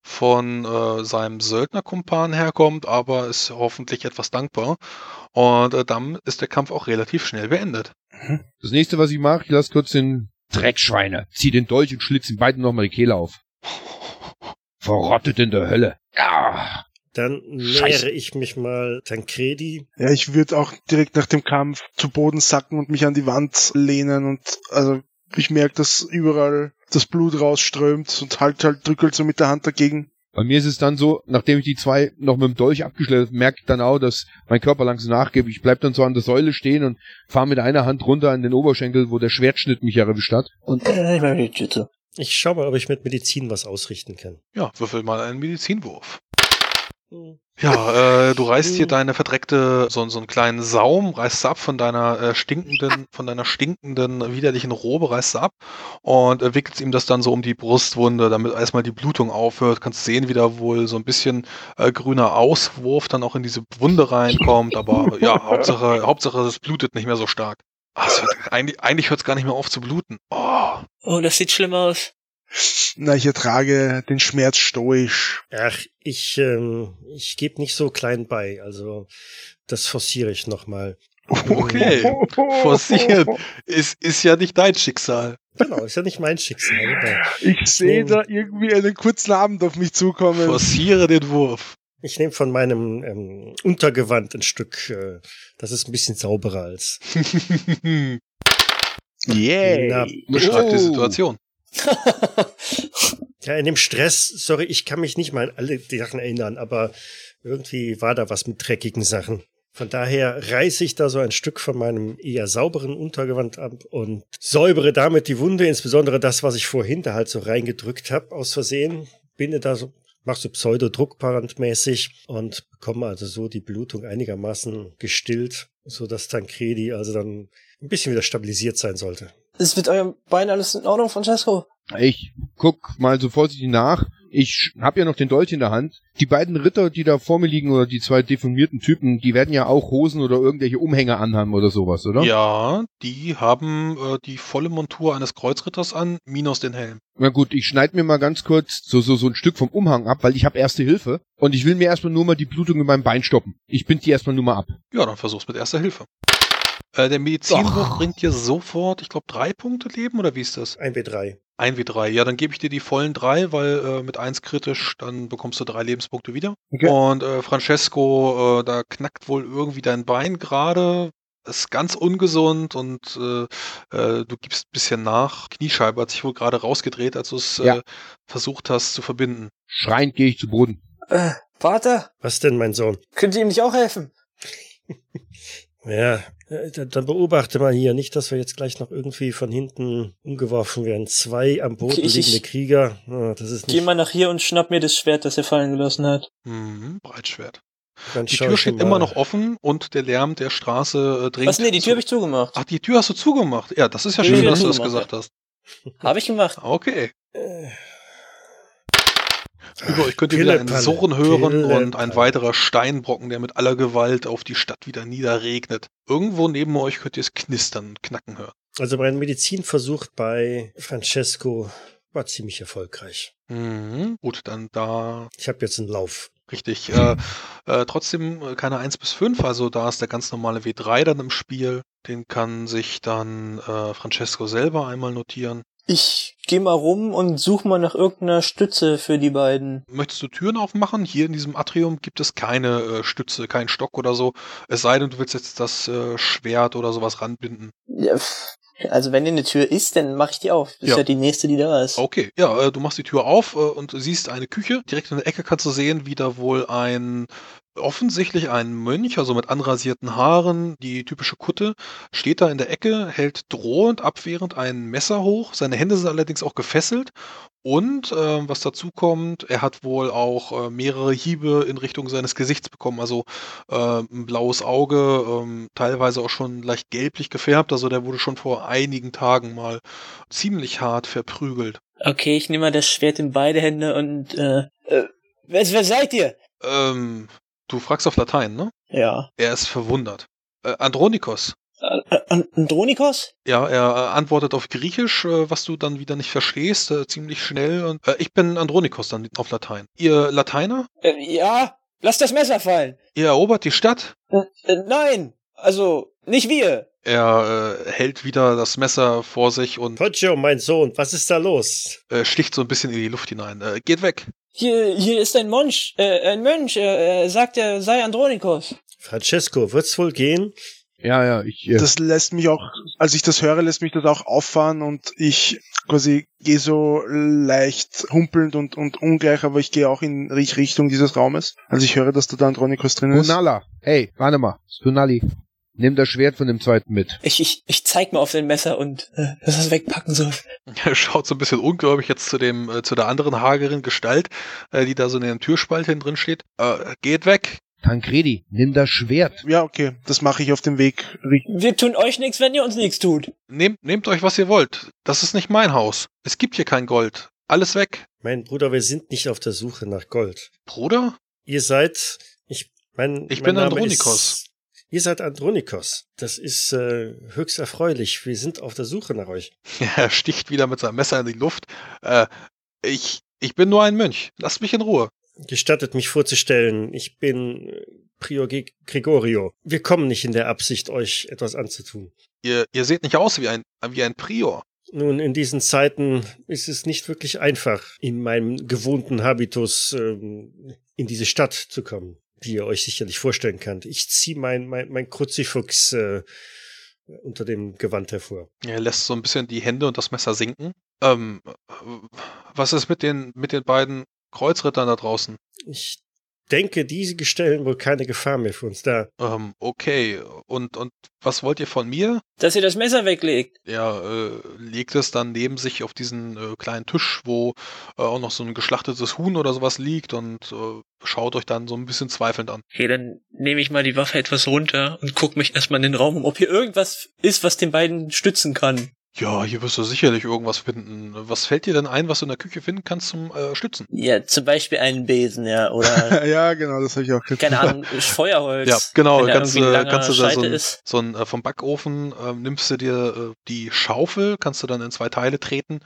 von äh, seinem Söldnerkumpan herkommt, aber ist hoffentlich etwas dankbar. Und äh, dann ist der Kampf auch relativ schnell beendet. Das nächste, was ich mache, ich lasse kurz den Dreckschweine, zieh den Dolch und schlitz ihm beiden nochmal die Kehle auf. Verrottet in der Hölle. Ja. Dann Scheiße. nähere ich mich mal Tancredi. Ja, ich würde auch direkt nach dem Kampf zu Boden sacken und mich an die Wand lehnen und also ich merke, dass überall das Blut rausströmt und halt halt drückelt so mit der Hand dagegen. Bei mir ist es dann so, nachdem ich die zwei noch mit dem Dolch abgeschleppt habe, merke ich dann auch, dass mein Körper langsam nachgibt. Ich bleib dann so an der Säule stehen und fahre mit einer Hand runter an den Oberschenkel, wo der Schwertschnitt mich erwischt hat. Und Äh, ich mach Jiu-Jitsu. Ich schau mal, ob ich mit Medizin was ausrichten kann. Ja, würfel mal einen Medizinwurf. Hm. Ja, äh, du reißt hier Hm. deine verdreckte, so, so einen kleinen Saum, reißt ab von deiner äh, stinkenden, von deiner stinkenden, widerlichen Robe, reißt ab und äh, wickelst ihm das dann so um die Brustwunde, damit erstmal die Blutung aufhört. Kannst sehen, wie da wohl so ein bisschen äh, grüner Auswurf dann auch in diese Wunde reinkommt, aber ja, Hauptsache, Hauptsache, es blutet nicht mehr so stark. Es hört, eigentlich eigentlich hört es gar nicht mehr auf zu bluten. Oh, Oh, das sieht schlimm aus. Na, ich ertrage den Schmerz stoisch. Ach, ich, ähm, ich gebe nicht so klein bei. Also, das forciere ich nochmal. okay. Forciert. Ist, ist ja nicht dein Schicksal. Genau, ist ja nicht mein Schicksal. Ich sehe da irgendwie einen kurzen Abend auf mich zukommen. Forciere den Wurf. Ich nehme von meinem ähm, Untergewand ein Stück. Äh, das ist ein bisschen sauberer als. Yay. Na, Beschreib die Oh. Situation. Ja, in dem Stress, sorry, ich kann mich nicht mal an alle die Sachen erinnern, aber irgendwie war da was mit dreckigen Sachen. Von daher reiße ich da so ein Stück von meinem eher sauberen Untergewand ab und säubere damit die Wunde, insbesondere das, was ich vorhin da halt so reingedrückt habe, aus Versehen. Binde da so, mach so Pseudo-Druckparantmäßig und bekomme also so die Blutung einigermaßen gestillt, so dass Tancredi also dann ein bisschen wieder stabilisiert sein sollte. Ist mit eurem Bein alles in Ordnung, Francesco? Ich guck mal so vorsichtig nach. Ich hab ja noch den Dolch in der Hand. Die beiden Ritter, die da vor mir liegen, oder die zwei deformierten Typen, die werden ja auch Hosen oder irgendwelche Umhänge anhaben oder sowas, oder? Ja, die haben äh, die volle Montur eines Kreuzritters an, minus den Helm. Na gut, ich schneid mir mal ganz kurz so, so, so ein Stück vom Umhang ab, weil ich habe erste Hilfe und ich will mir erstmal nur mal die Blutung in meinem Bein stoppen. Ich bind die erstmal nur mal ab. Ja, dann versuch's mit erster Hilfe. Äh, der Medizinwurf bringt dir sofort, ich glaube, drei Punkte Leben, oder wie ist das? 1W3. 1 wie 3. Ja, dann gebe ich dir die vollen drei, weil äh, mit 1 kritisch, dann bekommst du drei Lebenspunkte wieder. Okay. Und äh, Francesco, äh, da knackt wohl irgendwie dein Bein gerade. Ist ganz ungesund und äh, äh, du gibst ein bisschen nach. Kniescheibe hat sich wohl gerade rausgedreht, als du es äh, Ja. versucht hast zu verbinden. Schreiend gehe ich zu Boden. Äh, Vater, Was denn, mein Sohn? könnt ihr ihm nicht auch helfen? Ja, äh, dann dann beobachte mal hier, nicht, dass wir jetzt gleich noch irgendwie von hinten umgeworfen werden. Zwei am Boden Okay, ich- liegende Krieger. Ah, das ist Geh nicht. mal nach hier und schnapp mir das Schwert, das er fallen gelassen hat. Mhm, Breitschwert. Dann Die Tür steht mal. immer noch offen und der Lärm der Straße äh, dringt. Was? Nee, die Tür zu- habe ich zugemacht. Ach, die Tür hast du zugemacht. Ja, das ist ja schön, dass du das gesagt hast. Habe ich gemacht. Okay. Äh, Über euch könnt ihr wieder ein Surren hören und ein weiterer Steinbrocken, der mit aller Gewalt auf die Stadt wieder niederregnet. Irgendwo neben euch könnt ihr es knistern und knacken hören. Also mein Medizinversuch bei Francesco war ziemlich erfolgreich. Mhm. Gut, dann da Ich habe jetzt einen Lauf. richtig. Äh, äh, trotzdem äh, keine 1 bis 5, also da ist der ganz normale W3 dann im Spiel. Den kann sich dann äh, Francesco selber einmal notieren. Ich geh mal rum und such mal nach irgendeiner Stütze für die beiden. Möchtest du Türen aufmachen? Hier in diesem Atrium gibt es keine äh, Stütze, keinen Stock oder so. Es sei denn, du willst jetzt das äh, Schwert oder sowas ranbinden. Ja. Also wenn hier eine Tür ist, dann mache ich die auf. Das Ja. ist ja die nächste, die da ist. Okay, ja, äh, du machst die Tür auf äh, und siehst eine Küche. Direkt in der Ecke kannst du sehen, wie da wohl ein offensichtlich ein Mönch, also mit anrasierten Haaren, die typische Kutte, steht da in der Ecke, hält drohend abwehrend ein Messer hoch. Seine Hände sind allerdings auch gefesselt. Und ähm, was dazu kommt, er hat wohl auch äh, mehrere Hiebe in Richtung seines Gesichts bekommen. Also äh, ein blaues Auge, ähm, teilweise auch schon leicht gelblich gefärbt. Also der wurde schon vor einigen Tagen mal ziemlich hart verprügelt. Okay, ich nehme mal das Schwert in beide Hände und äh, äh wer, wer seid ihr? Ähm, du fragst auf Latein, ne? Ja. Er ist verwundert. Äh, Andronikos. Äh, äh, Andronikos? Ja, er äh, antwortet auf Griechisch, was du dann wieder nicht verstehst, äh, ziemlich schnell. Und, ich bin Andronikos dann auf Latein. Ihr Lateiner? Ja, lass das Messer fallen. Ihr erobert die Stadt? Nein, also nicht wir. Er äh, hält wieder das Messer vor sich und Poggio, mein Sohn, was ist da los? äh, sticht so ein bisschen in die Luft hinein. Äh, geht weg. Hier, hier ist ein Mönch, äh, ein Mönch, äh, er sagt, er sei Andronikos. Francesco, wird's wohl gehen? Ja, ja, ich. Äh, Das lässt mich auch, als ich das höre, lässt mich das auch auffahren und ich quasi gehe so leicht humpelnd und, und ungleich, aber ich gehe auch in Richt- Richtung dieses Raumes. Also ich höre, dass da der Andronikos drin ist. Hunala. Hey, warte mal. Hunali. Nimm das Schwert von dem zweiten mit. Ich, ich, ich zeig mal auf den Messer und äh, dass er es wegpacken soll. Er schaut so ein bisschen ungläubig jetzt zu dem, äh, zu der anderen hageren Gestalt, äh, die da so in dem Türspalt hin drin steht. Äh, geht weg. Tancredi, nimm das Schwert. Ja, okay, das mache ich auf dem Weg. Wir tun euch nichts, wenn ihr uns nichts tut. Nehmt, nehmt euch, was ihr wollt. Das ist nicht mein Haus. Es gibt hier kein Gold. Alles weg. Mein Bruder, wir sind nicht auf der Suche nach Gold. Bruder? Ihr seid, ich, mein, Ich mein bin Name Andronikos. Ist, ihr seid Andronikos. Das ist äh, höchst erfreulich. Wir sind auf der Suche nach euch. Er sticht wieder mit seinem Messer in die Luft. Äh, ich, ich bin nur ein Mönch. Lasst mich in Ruhe. Gestattet mich vorzustellen, ich bin äh, Prior Gregorio. Wir kommen nicht in der Absicht, euch etwas anzutun. Ihr, ihr seht nicht aus wie ein, wie ein Prior. Nun, in diesen Zeiten ist es nicht wirklich einfach, in meinem gewohnten Habitus ähm, in diese Stadt zu kommen, wie ihr euch sicherlich vorstellen könnt. Ich ziehe mein, mein, mein Kruzifix äh, unter dem Gewand hervor. Er lässt so ein bisschen die Hände und das Messer sinken. Ähm, was ist mit den, mit den beiden Kreuzrittern da draußen? Ich denke, diese stellen wohl keine Gefahr mehr für uns dar. Ähm, okay. Und, und was wollt ihr von mir? Dass ihr das Messer weglegt. Er äh, legt es dann neben sich auf diesen äh, kleinen Tisch, wo äh, auch noch so ein geschlachtetes Huhn oder sowas liegt und äh, schaut euch dann so ein bisschen zweifelnd an. Okay, dann nehme ich mal die Waffe etwas runter und gucke mich erstmal in den Raum um, ob hier irgendwas ist, was den beiden stützen kann. Ja, hier wirst du sicherlich irgendwas finden. Was fällt dir denn ein, was du in der Küche finden kannst zum äh, Stützen? Ja, zum Beispiel einen Besen, ja, oder ja, genau, das habe ich auch gedacht. keine Ahnung, Feuerholz. Ja, genau, kannst, kannst du da so ein, so ein äh, vom Backofen ähm, nimmst du dir äh, die Schaufel, kannst du dann in zwei Teile treten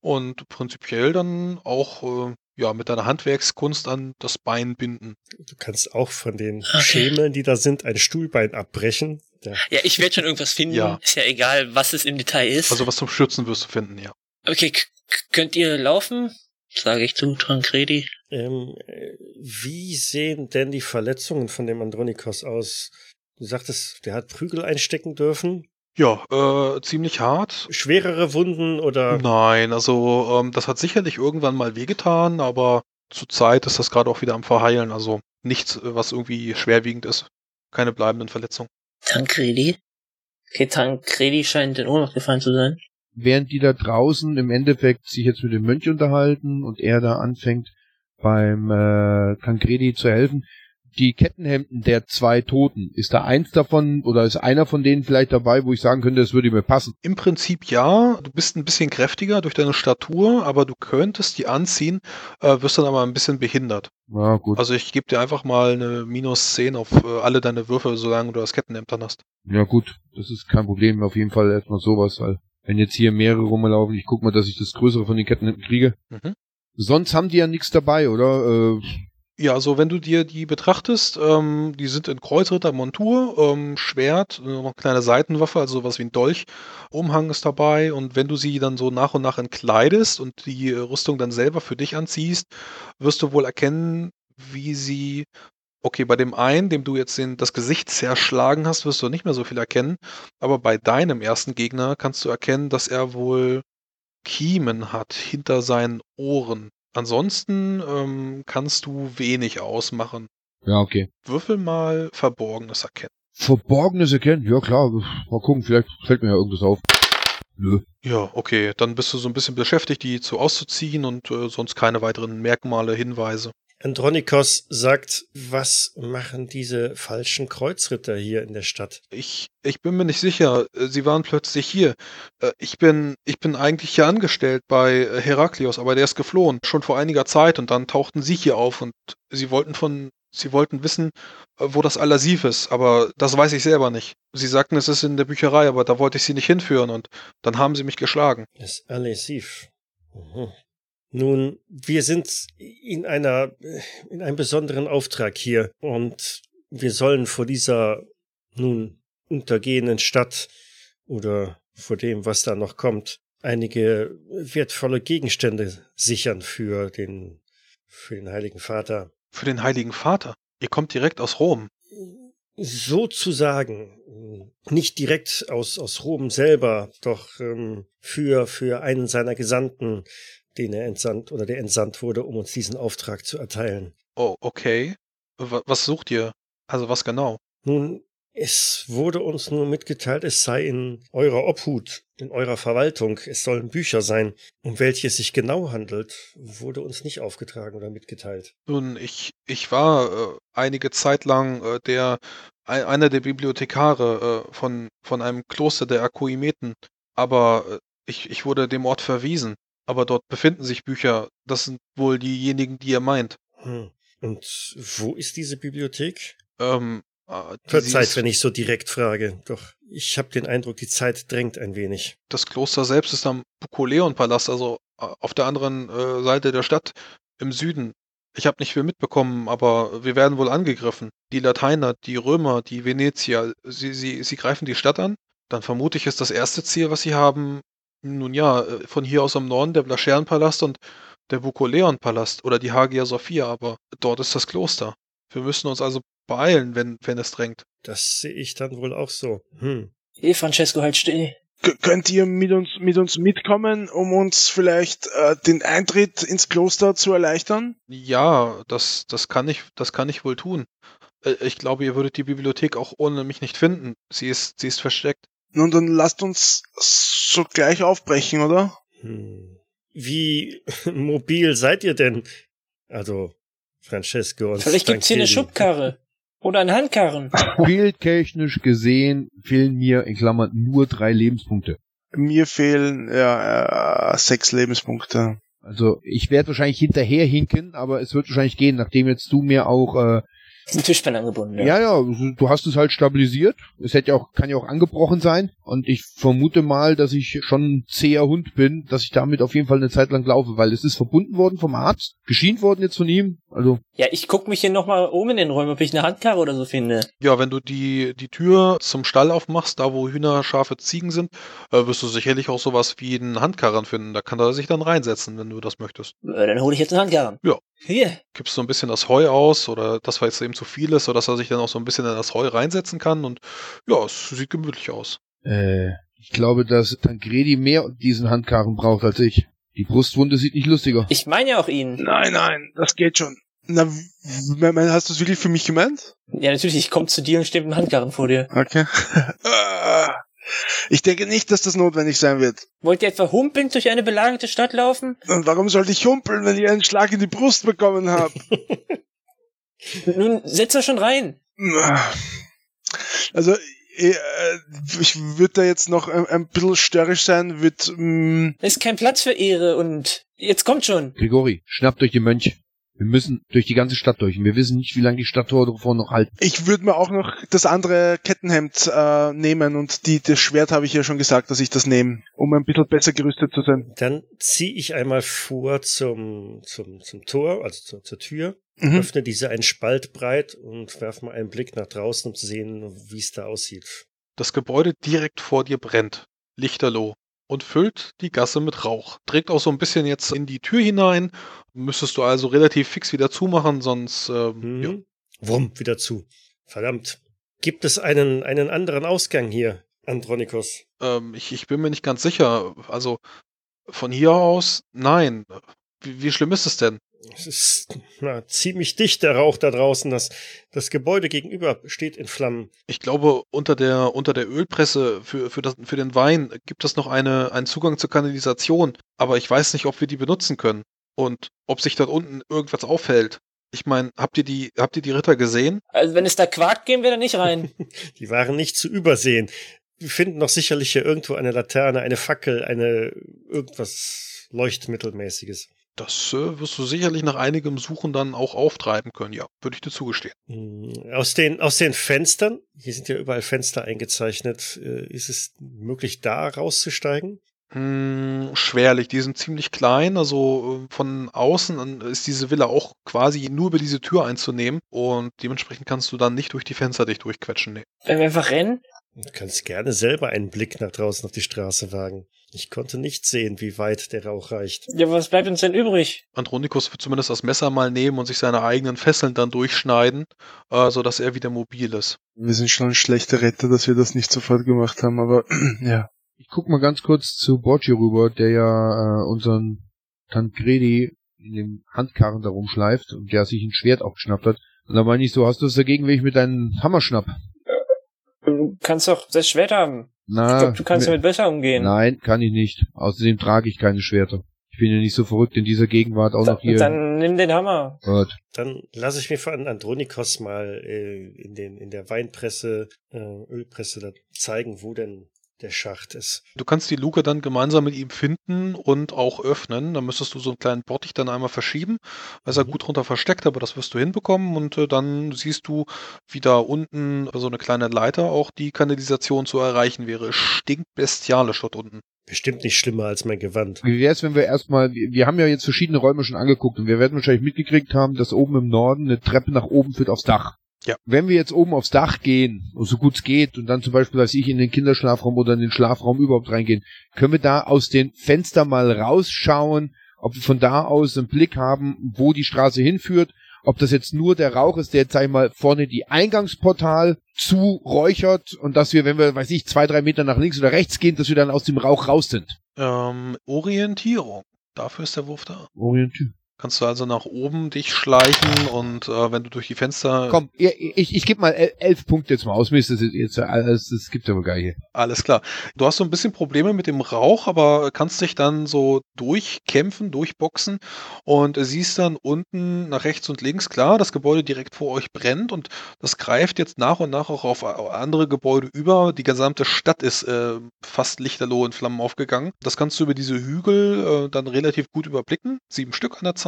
und prinzipiell dann auch äh, ja mit deiner Handwerkskunst an das Bein binden. Du kannst auch von den Okay. Schemeln, die da sind, ein Stuhlbein abbrechen. Ja. Ja, ich werde schon irgendwas finden. Ja. Ist ja egal, was es im Detail ist. Also was zum Stützen wirst du finden, ja. okay, könnt ihr laufen? Sage ich zu Tancredi. Ähm, äh, wie sehen denn die Verletzungen von dem Andronikos aus? Du sagtest, der hat Prügel einstecken dürfen. Ja, äh, ziemlich hart. Schwerere Wunden oder Nein, also ähm, das hat sicherlich irgendwann mal wehgetan, aber zurzeit ist das gerade auch wieder am Verheilen. Also nichts, äh, was irgendwie schwerwiegend ist. Keine bleibenden Verletzungen. Tancredi? Okay, Tancredi scheint in Ohnmacht gefallen zu sein. während die da draußen im Endeffekt sich jetzt mit dem Mönch unterhalten und er da anfängt beim äh, Tancredi zu helfen. Die Kettenhemden der zwei Toten, ist da eins davon oder ist einer von denen vielleicht dabei, wo ich sagen könnte, das würde mir passen? Im Prinzip ja, du bist ein bisschen kräftiger durch deine Statur, aber du könntest die anziehen, äh, wirst dann aber ein bisschen behindert. Ja, gut. Also ich gebe dir einfach mal eine minus 10 auf äh, alle deine Würfe, solange du das Kettenhemd dann hast. Ja gut, das ist kein Problem. Auf jeden Fall erstmal sowas, weil wenn jetzt hier mehrere rumlaufen, ich guck mal, dass ich das Größere von den Kettenhemden kriege. Mhm. Sonst haben die ja nichts dabei, oder? Äh, Ja, also wenn du dir die betrachtest, ähm, die sind in Kreuzrittermontur, ähm, Schwert, äh, noch eine kleine Seitenwaffe, also sowas wie ein Dolch, Umhang ist dabei und wenn du sie dann so nach und nach entkleidest und die Rüstung dann selber für dich anziehst, wirst du wohl erkennen, wie sie, okay, bei dem einen, dem du jetzt den, das Gesicht zerschlagen hast, wirst du nicht mehr so viel erkennen, aber bei deinem ersten Gegner kannst du erkennen, dass er wohl Kiemen hat hinter seinen Ohren. Ansonsten ähm, kannst du wenig ausmachen. ja, okay. Würfel mal Verborgenes erkennen. Verborgenes erkennen, ja klar. Mal gucken, vielleicht fällt mir ja irgendwas auf. Nö. Ja, okay, dann bist du so ein bisschen beschäftigt, die zu auszuziehen und äh, sonst keine weiteren Merkmale, Hinweise. Andronikos sagt, was machen diese falschen Kreuzritter hier in der Stadt? Ich, ich bin mir nicht sicher. äh, Sie waren plötzlich hier. Äh, Ich bin, ich bin eigentlich hier angestellt bei äh, Heraklios, aber der ist geflohen. Schon vor einiger Zeit und dann tauchten Sie hier auf und Sie wollten von, Sie wollten wissen, wo das Alasif ist, aber das weiß ich selber nicht. Sie sagten, es ist in der Bücherei, aber da wollte ich Sie nicht hinführen und dann haben Sie mich geschlagen. Das Alessiv. Mhm. Nun, wir sind in einer, in einem besonderen Auftrag hier und wir sollen vor dieser nun untergehenden Stadt oder vor dem, was da noch kommt, einige wertvolle Gegenstände sichern für den, für den Heiligen Vater. Für den Heiligen Vater. Ihr kommt direkt aus Rom. sozusagen nicht direkt aus, aus Rom selber, doch ähm, für, für einen seiner Gesandten, den er entsandt oder der entsandt wurde, um uns diesen Auftrag zu erteilen. Oh, okay. Wa- Was sucht ihr? Also was genau? Nun, es wurde uns nur mitgeteilt, es sei in eurer Obhut, in eurer Verwaltung, es sollen Bücher sein. Um welche es sich genau handelt, wurde uns nicht aufgetragen oder mitgeteilt. Nun, ich, ich war äh, einige Zeit lang äh, der, ein, einer der Bibliothekare äh, von, von einem Kloster der Akuimeten, aber äh, ich, ich wurde dem Ort verwiesen. Aber dort befinden sich Bücher. Das sind wohl diejenigen, die ihr meint. Hm. Und wo ist diese Bibliothek? Ähm, äh, die- Verzeiht, wenn ich so direkt frage, doch ich habe den Eindruck, die Zeit drängt ein wenig. das Kloster selbst ist am Bukoleon-Palast, also äh, auf der anderen äh, Seite der Stadt im Süden. Ich habe nicht viel mitbekommen, aber wir werden wohl angegriffen. Die Lateiner, die Römer, die Venezier, sie, sie, sie greifen die Stadt an. Dann vermute ich, ist das erste Ziel, was sie haben, nun ja, äh, von hier aus am Norden der Blascheren-Palast und der Bukoleon-Palast oder die Hagia Sophia, aber dort ist das Kloster. Wir müssen uns also beeilen, wenn, wenn es drängt. Das sehe ich dann wohl auch so. Hm. Hey, Francesco, halt still. K könnt ihr mit uns, mit uns mitkommen, um uns vielleicht äh, den Eintritt ins Kloster zu erleichtern? Ja, das, das kann ich, das kann ich wohl tun. Äh, Ich glaube, ihr würdet die Bibliothek auch ohne mich nicht finden. Sie ist, sie ist versteckt. Nun, dann lasst uns sogleich aufbrechen, oder? Hm. Wie mobil seid ihr denn? Also, Francesco und Vielleicht gibt's hier eine. Schubkarre. Oder ein Handkarren. Bildtechnisch gesehen fehlen mir in Klammern nur drei Lebenspunkte. Mir fehlen ja äh, sechs Lebenspunkte. Also ich werde wahrscheinlich hinterher hinken, aber es wird wahrscheinlich gehen, nachdem jetzt du mir auch äh, Ein Tischbein angebunden, ja. ja ja, du hast es halt stabilisiert. Es hätte ja auch kann ja auch angebrochen sein und ich vermute mal, dass ich schon ein zäher Hund bin, dass ich damit auf jeden Fall eine Zeit lang laufe, weil es ist verbunden worden vom Arzt, geschient worden jetzt von ihm. Also Ja, ich guck mich hier nochmal um in den Räumen, ob ich eine Handkarre oder so finde. Ja, wenn du die, die Tür zum Stall aufmachst, da wo Hühner, Schafe, Ziegen sind, äh, wirst du sicherlich auch sowas wie einen Handkarren finden. Da kann er sich dann reinsetzen, wenn du das möchtest. Äh, Dann hole ich jetzt einen Handkarren. Ja. Hier. Gibst so ein bisschen das Heu aus oder das, weil es eben zu viel ist, sodass er sich dann auch so ein bisschen in das Heu reinsetzen kann und ja, es sieht gemütlich aus. äh, ich glaube, dass Tancredi mehr diesen Handkarren braucht als ich. Die Brustwunde sieht nicht lustiger. Ich meine ja auch ihn. Nein, nein, das geht schon. Na, hast du es wirklich für mich gemeint? Ja, natürlich, ich komme zu dir und stehe mit dem Handkarren vor dir. Okay. Ich denke nicht, dass das notwendig sein wird. Wollt ihr etwa humpelnd durch eine belagerte Stadt laufen? Und warum sollte ich humpeln, wenn ich einen Schlag in die Brust bekommen habe? Nun, setz doch schon rein. Also, eh, äh, ich würde da jetzt noch ein, ein bisschen störrisch sein, wird, mm, Es ist kein Platz für Ehre und jetzt kommt schon. Grigori, schnappt euch den Mönch. Wir müssen durch die ganze Stadt durch und wir wissen nicht, wie lange die Stadttore davor noch halten. ich würde mir auch noch das andere Kettenhemd äh, nehmen und die, das Schwert habe ich ja schon gesagt, dass ich das nehme, um ein bisschen besser gerüstet zu sein. Dann ziehe ich einmal vor zum, zum, zum Tor, also zur, zur Tür, Mhm. öffne diese einen Spalt breit und werfe mal einen Blick nach draußen, um zu sehen, wie es da aussieht. Das Gebäude direkt vor dir brennt, lichterloh, und füllt die Gasse mit Rauch. Trägt auch so ein bisschen jetzt in die Tür hinein. Müsstest du also relativ fix wieder zumachen, sonst ähm, Mhm. ja. Wumm, wieder zu. Verdammt. Gibt es einen, einen anderen Ausgang hier, Andronikos? ähm, ich, ich bin mir nicht ganz sicher. Also von hier aus, nein. Wie, wie schlimm ist es denn? Es ist na, ziemlich dicht, der Rauch da draußen. Das, das Gebäude gegenüber steht in Flammen. Ich glaube, unter der, unter der Ölpresse für, für, das, für den Wein gibt es noch eine, einen Zugang zur Kanalisation. Aber ich weiß nicht, ob wir die benutzen können. Und ob sich dort unten irgendwas auffällt. Ich meine, habt ihr die, habt ihr die Ritter gesehen? Also wenn es da quakt, gehen wir da nicht rein. Die waren nicht zu übersehen. Wir finden doch sicherlich hier irgendwo eine Laterne, eine Fackel, eine irgendwas Leuchtmittelmäßiges. Das äh, wirst du sicherlich nach einigem Suchen dann auch auftreiben können, ja, würde ich dir zugestehen. Hm, Aus den, aus den Fenstern, hier sind ja überall Fenster eingezeichnet, äh, ist es möglich, da rauszusteigen? Hm, schwerlich, die sind ziemlich klein, also äh, von außen an ist diese Villa auch quasi nur über diese Tür einzunehmen und dementsprechend kannst du dann nicht durch die Fenster dich durchquetschen. Nee. Wenn wir einfach rennen? Du kannst gerne selber einen Blick nach draußen auf die Straße wagen. Ich konnte nicht sehen, wie weit der Rauch reicht. Ja, was bleibt uns denn übrig? Andronikus wird zumindest das Messer mal nehmen und sich seine eigenen Fesseln dann durchschneiden, äh, sodass er wieder mobil ist. Wir sind schon schlechte Retter, dass wir das nicht sofort gemacht haben, aber ja. Ich guck mal ganz kurz zu Borgi rüber, der ja äh, unseren Tancredi in dem Handkarren da rumschleift und der sich ein Schwert auch geschnappt hat. Und da meine ich so, hast du es dagegen, wenn ich mit deinem Hammer schnapp? Du kannst doch das Schwert haben. Ich Na, glaube, du kannst damit besser umgehen. Nein, kann ich nicht. Außerdem trage ich keine Schwerter. Ich bin ja nicht so verrückt in dieser Gegenwart auch noch hier. Dann nimm den Hammer. Gut. Dann lasse ich mir von Andronikos mal äh, in, den, in der Weinpresse, äh, Ölpresse da zeigen, wo denn der Schacht ist. Du kannst die Luke dann gemeinsam mit ihm finden und auch öffnen. Dann müsstest du so einen kleinen Bottich dann einmal verschieben. Da ist er Mhm. gut drunter versteckt, aber das wirst du hinbekommen. Und äh, dann siehst du, wie da unten so eine kleine Leiter auch die Kanalisation zu erreichen wäre. Stinkt bestialisch dort unten. Bestimmt nicht schlimmer als mein Gewand. Wie wäre es, wenn wir erstmal, wir haben ja jetzt verschiedene Räume schon angeguckt und wir werden wahrscheinlich mitgekriegt haben, dass oben im Norden eine Treppe nach oben führt aufs Dach. Ja. Wenn wir jetzt oben aufs Dach gehen, so gut es geht, und dann zum Beispiel, als ich in den Kinderschlafraum oder in den Schlafraum überhaupt reingehen, können wir da aus den Fenstern mal rausschauen, ob wir von da aus einen Blick haben, wo die Straße hinführt, ob das jetzt nur der Rauch ist, der jetzt, sag ich mal, vorne die Eingangsportal zuräuchert und dass wir, wenn wir, weiß ich, zwei, drei Meter nach links oder rechts gehen, dass wir dann aus dem Rauch raus sind. Ähm, Orientierung. Dafür ist der Wurf da. Orientier. Kannst du also nach oben dich schleichen und äh, wenn du durch die Fenster. Komm, ich, ich, gebe mal el- elf Punkte jetzt mal aus. Mir ist das jetzt, alles, das gibt aber gar nicht. Alles klar. Du hast so ein bisschen Probleme mit dem Rauch, aber kannst dich dann so durchkämpfen, durchboxen und siehst dann unten nach rechts und links, klar, das Gebäude direkt vor euch brennt und das greift jetzt nach und nach auch auf andere Gebäude über. Die gesamte Stadt ist äh, fast lichterloh in Flammen aufgegangen. Das kannst du über diese Hügel äh, dann relativ gut überblicken. Sieben Stück an der Zahl.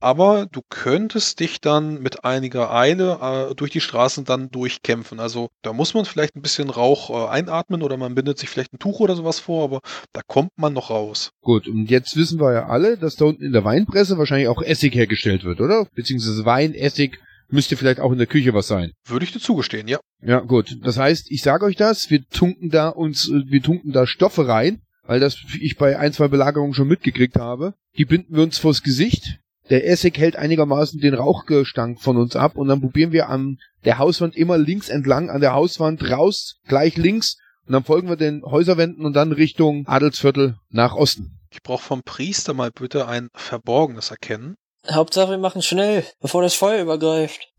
Aber du könntest dich dann mit einiger Eile äh, durch die Straßen dann durchkämpfen. Also da muss man vielleicht ein bisschen Rauch äh, einatmen oder man bindet sich vielleicht ein Tuch oder sowas vor, aber da kommt man noch raus. Gut, und jetzt wissen wir ja alle, dass da unten in der Weinpresse wahrscheinlich auch Essig hergestellt wird, oder? Beziehungsweise Wein, Essig, müsste vielleicht auch in der Küche was sein. Würde ich dir zugestehen, ja. Ja, gut. Das heißt, ich sage euch das, wir tunken da uns, äh, wir tunken da Stoffe rein, weil das ich bei ein, zwei Belagerungen schon mitgekriegt habe. Die binden wir uns vors Gesicht. Der Essig hält einigermaßen den Rauchgestank von uns ab und dann probieren wir an der Hauswand immer links entlang, an der Hauswand raus, gleich links und dann folgen wir den Häuserwänden und dann Richtung Adelsviertel nach Osten. Ich brauche vom Priester mal bitte ein verborgenes Erkennen. Hauptsache, wir machen schnell, bevor das Feuer übergreift.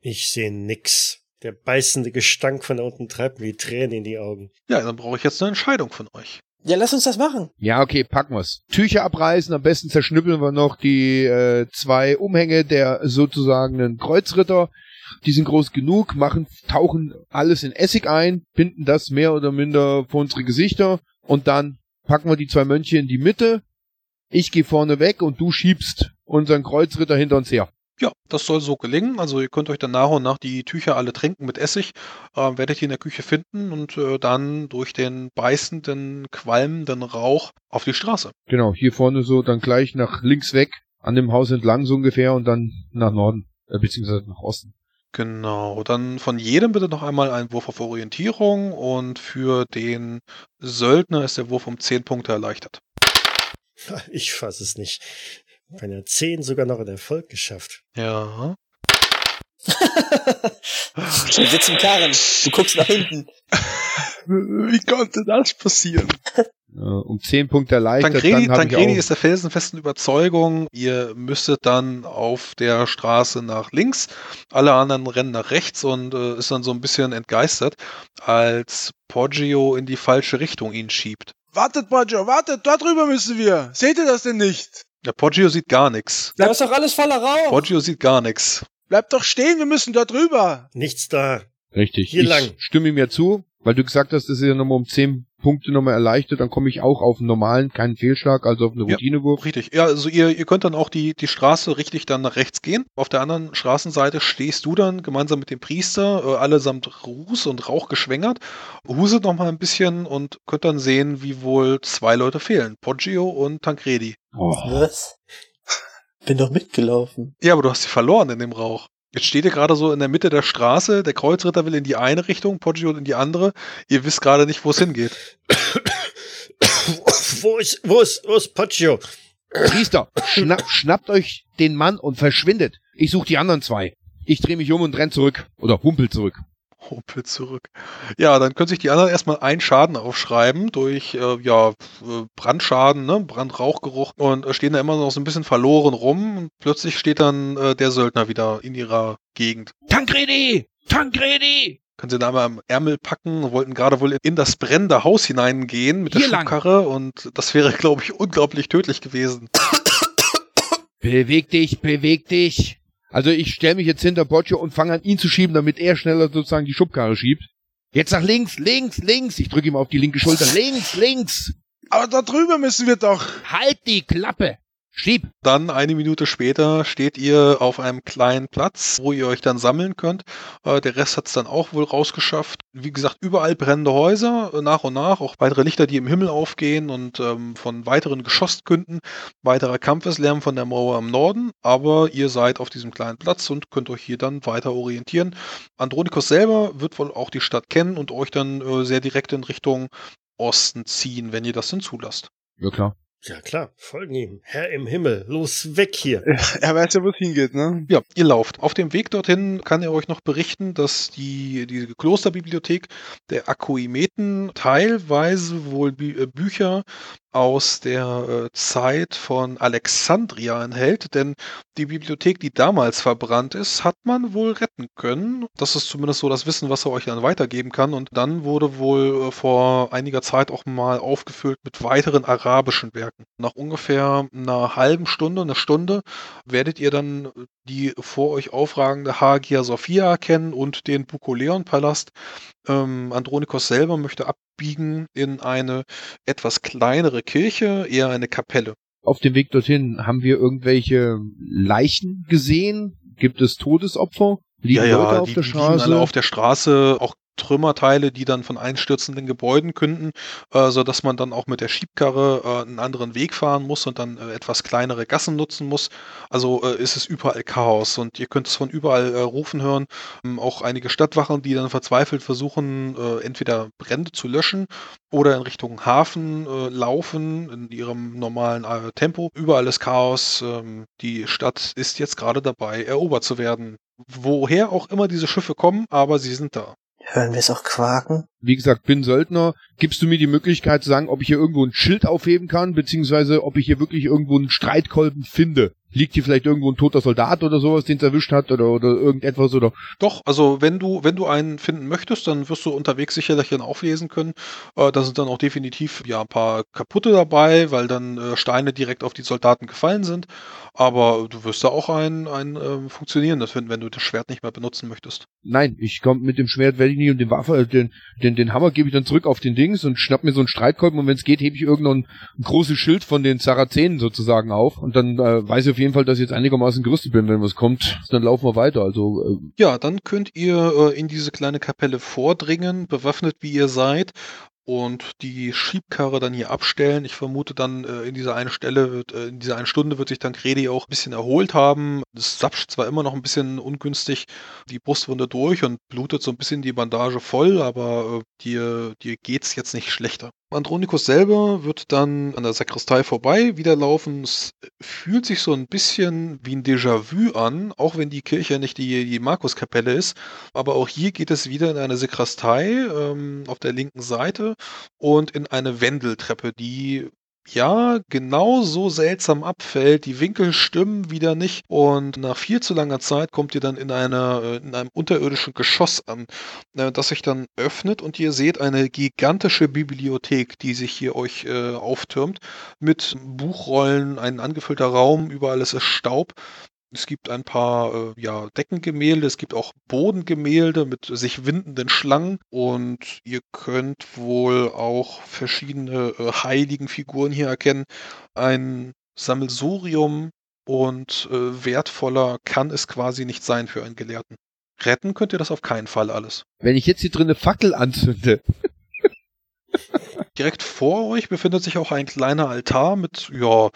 Ich sehe nix. Der beißende Gestank von da unten treibt mir die Tränen in die Augen. Ja, dann brauche ich jetzt eine Entscheidung von euch. Ja, lass uns das machen. Ja, okay, packen wir's. Tücher abreißen, am besten zerschnippeln wir noch die äh, zwei Umhänge der sozusagen Kreuzritter. Die sind groß genug, machen, tauchen alles in Essig ein, binden das mehr oder minder vor unsere Gesichter und dann packen wir die zwei Mönche in die Mitte. Ich gehe vorne weg und du schiebst unseren Kreuzritter hinter uns her. Ja, das soll so gelingen. Also ihr könnt euch dann nach und nach die Tücher alle tränken mit Essig, äh, werdet ihr in der Küche finden und äh, dann durch den beißenden, qualmenden Rauch auf die Straße. Genau, hier vorne so dann gleich nach links weg, an dem Haus entlang so ungefähr und dann nach Norden, äh, beziehungsweise nach Osten. Genau, dann von jedem bitte noch einmal ein Wurf auf Orientierung und für den Söldner ist der Wurf um 10 Punkte erleichtert. Ich fass es nicht. Bei einer 10 sogar noch einen Erfolg geschafft. Ja. Du sitzt im Karren, du guckst nach hinten. Wie konnte das passieren? Um zehn Punkte erleichtert, dann Tancredi auch... ist der felsenfesten Überzeugung, ihr müsstet dann auf der Straße nach links, alle anderen rennen nach rechts und äh, ist dann so ein bisschen entgeistert, als Poggio in die falsche Richtung ihn schiebt. Wartet, Poggio, wartet, da drüber müssen wir. Seht ihr das denn nicht? Ja, Poggio sieht gar nichts. Da ist doch alles voller Rauch. Poggio sieht gar nichts. Bleibt doch stehen, wir müssen da drüber. Nichts da. Richtig. Hier ich lang. stimme ihm ja zu, weil du gesagt hast, das ist ja nochmal um zehn Punkte nochmal erleichtert, dann komme ich auch auf einen normalen, keinen Fehlschlag, also auf einen Ja. Routinewurf. Richtig. Ja, also ihr, ihr könnt dann auch die, die Straße richtig dann nach rechts gehen. Auf der anderen Straßenseite stehst du dann gemeinsam mit dem Priester, äh, allesamt Ruß und Rauch geschwängert. Huset noch mal ein bisschen und könnt dann sehen, wie wohl zwei Leute fehlen. Poggio und Tancredi. Oh. Was? Bin doch mitgelaufen. Ja, aber du hast sie verloren in dem Rauch. Jetzt steht ihr gerade so in der Mitte der Straße. Der Kreuzritter will in die eine Richtung, Poggio in die andere. Ihr wisst gerade nicht, wo es hingeht. wo ist, wo ist, wo ist Poggio? Priester, schna schnappt euch den Mann und verschwindet. Ich suche die anderen zwei. Ich drehe mich um und renn zurück. Oder humpel zurück. Humpel zurück. Ja, dann können sich die anderen erstmal einen Schaden aufschreiben durch äh, ja, äh, Brandschaden, ne? Brandrauchgeruch und äh, stehen da immer noch so ein bisschen verloren rum und plötzlich steht dann äh, der Söldner wieder in ihrer Gegend. Tancredi! Tancredi! Können sie da mal am Ärmel packen und wollten gerade wohl in das brennende Haus hineingehen mit der Hier lang. Schubkarre und das wäre, glaube ich, unglaublich tödlich gewesen. Beweg dich, beweg dich. Also ich stelle mich jetzt hinter Boccio und fange an, ihn zu schieben, damit er schneller sozusagen die Schubkarre schiebt. Jetzt nach links, links, links. Ich drücke ihm auf die linke Schulter. Links, links. Aber da drüber müssen wir doch. Halt die Klappe. Schieb. Dann eine Minute später steht ihr auf einem kleinen Platz, wo ihr euch dann sammeln könnt. Äh, der Rest hat es dann auch wohl rausgeschafft. Wie gesagt, überall brennende Häuser, äh, nach und nach, auch weitere Lichter, die im Himmel aufgehen und ähm, von weiteren Geschosskünden, weiterer Kampfeslärm von der Mauer im Norden. Aber ihr seid auf diesem kleinen Platz und könnt euch hier dann weiter orientieren. Andronikos selber wird wohl auch die Stadt kennen und euch dann äh, sehr direkt in Richtung Osten ziehen, wenn ihr das denn zulasst. Ja klar. Ja klar, folgen ihm. Herr im Himmel, los weg hier. Er weiß ja, wo es hingeht, ne? Ja, ihr lauft. Auf dem Weg dorthin kann er euch noch berichten, dass die, die Klosterbibliothek der Akoimeten teilweise wohl äh, Bücher aus der äh, Zeit von Alexandria enthält, denn die Bibliothek, die damals verbrannt ist, hat man wohl retten können. Das ist zumindest so das Wissen, was er euch dann weitergeben kann. Und dann wurde wohl äh, vor einiger Zeit auch mal aufgefüllt mit weiteren arabischen Werken. Nach ungefähr einer halben Stunde, einer Stunde, werdet ihr dann die vor euch aufragende Hagia Sophia erkennen und den Bukoleon-Palast. Ähm, Andronikos selber möchte abbiegen in eine etwas kleinere Kirche, eher eine Kapelle. Auf dem Weg dorthin haben wir irgendwelche Leichen gesehen? Gibt es Todesopfer? Liegen ja, Leute auf die, der Straße? alle auf der Straße, auch Trümmerteile, die dann von einstürzenden Gebäuden künden, äh, so dass man dann auch mit der Schiebkarre äh, einen anderen Weg fahren muss und dann äh, etwas kleinere Gassen nutzen muss. Also äh, ist es überall Chaos und ihr könnt es von überall äh, rufen hören. Ähm, auch einige Stadtwachen, die dann verzweifelt versuchen, äh, entweder Brände zu löschen oder in Richtung Hafen laufen in ihrem normalen Tempo. Überall ist Chaos. Ähm, die Stadt ist jetzt gerade dabei, erobert zu werden. Woher auch immer diese Schiffe kommen, aber sie sind da. Hören wir es auch quaken? Wie gesagt, bin Söldner. Gibst du mir die Möglichkeit zu sagen, ob ich hier irgendwo ein Schild aufheben kann, beziehungsweise ob ich hier wirklich irgendwo einen Streitkolben finde? Liegt hier vielleicht irgendwo ein toter Soldat oder sowas, den es erwischt hat oder, oder irgendetwas oder? Doch, also wenn du, wenn du einen finden möchtest, dann wirst du unterwegs sicherlich dann auflesen können. Äh, da sind dann auch definitiv ja ein paar kaputte dabei, weil dann äh, Steine direkt auf die Soldaten gefallen sind. Aber du wirst da auch ein, ein äh, funktionierendes finden, wenn du das Schwert nicht mehr benutzen möchtest. Nein, ich komme mit dem Schwert werde ich nicht und den Waffe, äh, den, den, den Hammer gebe ich dann zurück auf den Dings und schnapp mir so einen Streitkolben und wenn es geht, hebe ich irgendein ein großes Schild von den Sarazenen sozusagen auf und dann äh, weiß ich auf jeden Fall, dass ich jetzt einigermaßen gerüstet bin. Wenn was kommt, dann laufen wir weiter. Also äh, ja, dann könnt ihr äh, in diese kleine Kapelle vordringen, bewaffnet wie ihr seid und die Schiebkarre dann hier abstellen. Ich vermute dann äh, in dieser einen Stelle wird, äh, in dieser einen Stunde wird sich dann Kredi auch ein bisschen erholt haben. Das sapscht zwar immer noch ein bisschen ungünstig die Brustwunde durch und blutet so ein bisschen die Bandage voll, aber äh, dir, dir geht's jetzt nicht schlechter. Andronikus selber wird dann an der Sakristei vorbei wieder laufen. Es fühlt sich so ein bisschen wie ein Déjà-vu an, auch wenn die Kirche nicht die, die Markuskapelle ist. Aber auch hier geht es wieder in eine Sakristei ähm, auf der linken Seite und in eine Wendeltreppe, die ja, genau so seltsam abfällt. Die Winkel stimmen wieder nicht und nach viel zu langer Zeit kommt ihr dann in einer äh, in einem unterirdischen Geschoss an, äh, das sich dann öffnet und ihr seht eine gigantische Bibliothek, die sich hier euch äh, auftürmt mit Buchrollen, ein angefüllter Raum, überall ist es Staub es gibt ein paar äh, ja, Deckengemälde, es gibt auch Bodengemälde mit sich windenden Schlangen und ihr könnt wohl auch verschiedene äh, heiligen Figuren hier erkennen. Ein Sammelsurium und äh, wertvoller kann es quasi nicht sein für einen Gelehrten. Retten könnt ihr das auf keinen Fall alles. Wenn ich jetzt hier drin eine Fackel anzünde. Direkt vor euch befindet sich auch ein kleiner Altar mit, ja,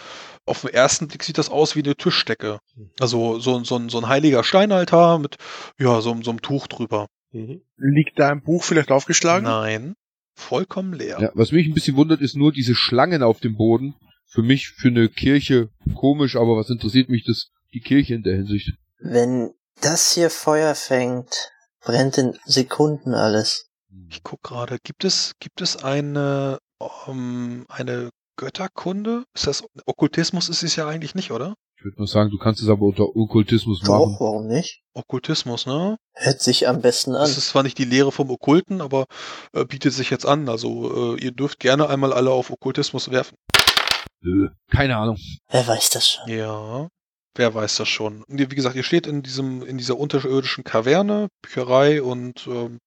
auf den ersten Blick sieht das aus wie eine Tischdecke. Mhm. Also so, so, so ein heiliger Steinaltar mit, ja, so, so einem Tuch drüber. Mhm. Liegt da ein Buch vielleicht aufgeschlagen? Nein, vollkommen leer. Ja, was mich ein bisschen wundert, ist nur diese Schlangen auf dem Boden. Für mich, für eine Kirche, komisch, aber was interessiert mich das, die Kirche in der Hinsicht? Wenn das hier Feuer fängt, brennt in Sekunden alles. Ich guck gerade, gibt es, gibt es eine, um, ähm, eine Götterkunde? Ist das, Okkultismus ist es ja eigentlich nicht, oder? Ich würde mal sagen, du kannst es aber unter Okkultismus Doch, machen. Doch, warum nicht? Okkultismus, ne? Hört sich am besten an. Das ist zwar nicht die Lehre vom Okkulten, aber äh, bietet sich jetzt an. Also äh, ihr dürft gerne einmal alle auf Okkultismus werfen. Nö, keine Ahnung. Wer weiß das schon? Ja, wer weiß das schon. Wie gesagt, ihr steht in diesem, in dieser unterirdischen Kaverne, Bücherei und ähm,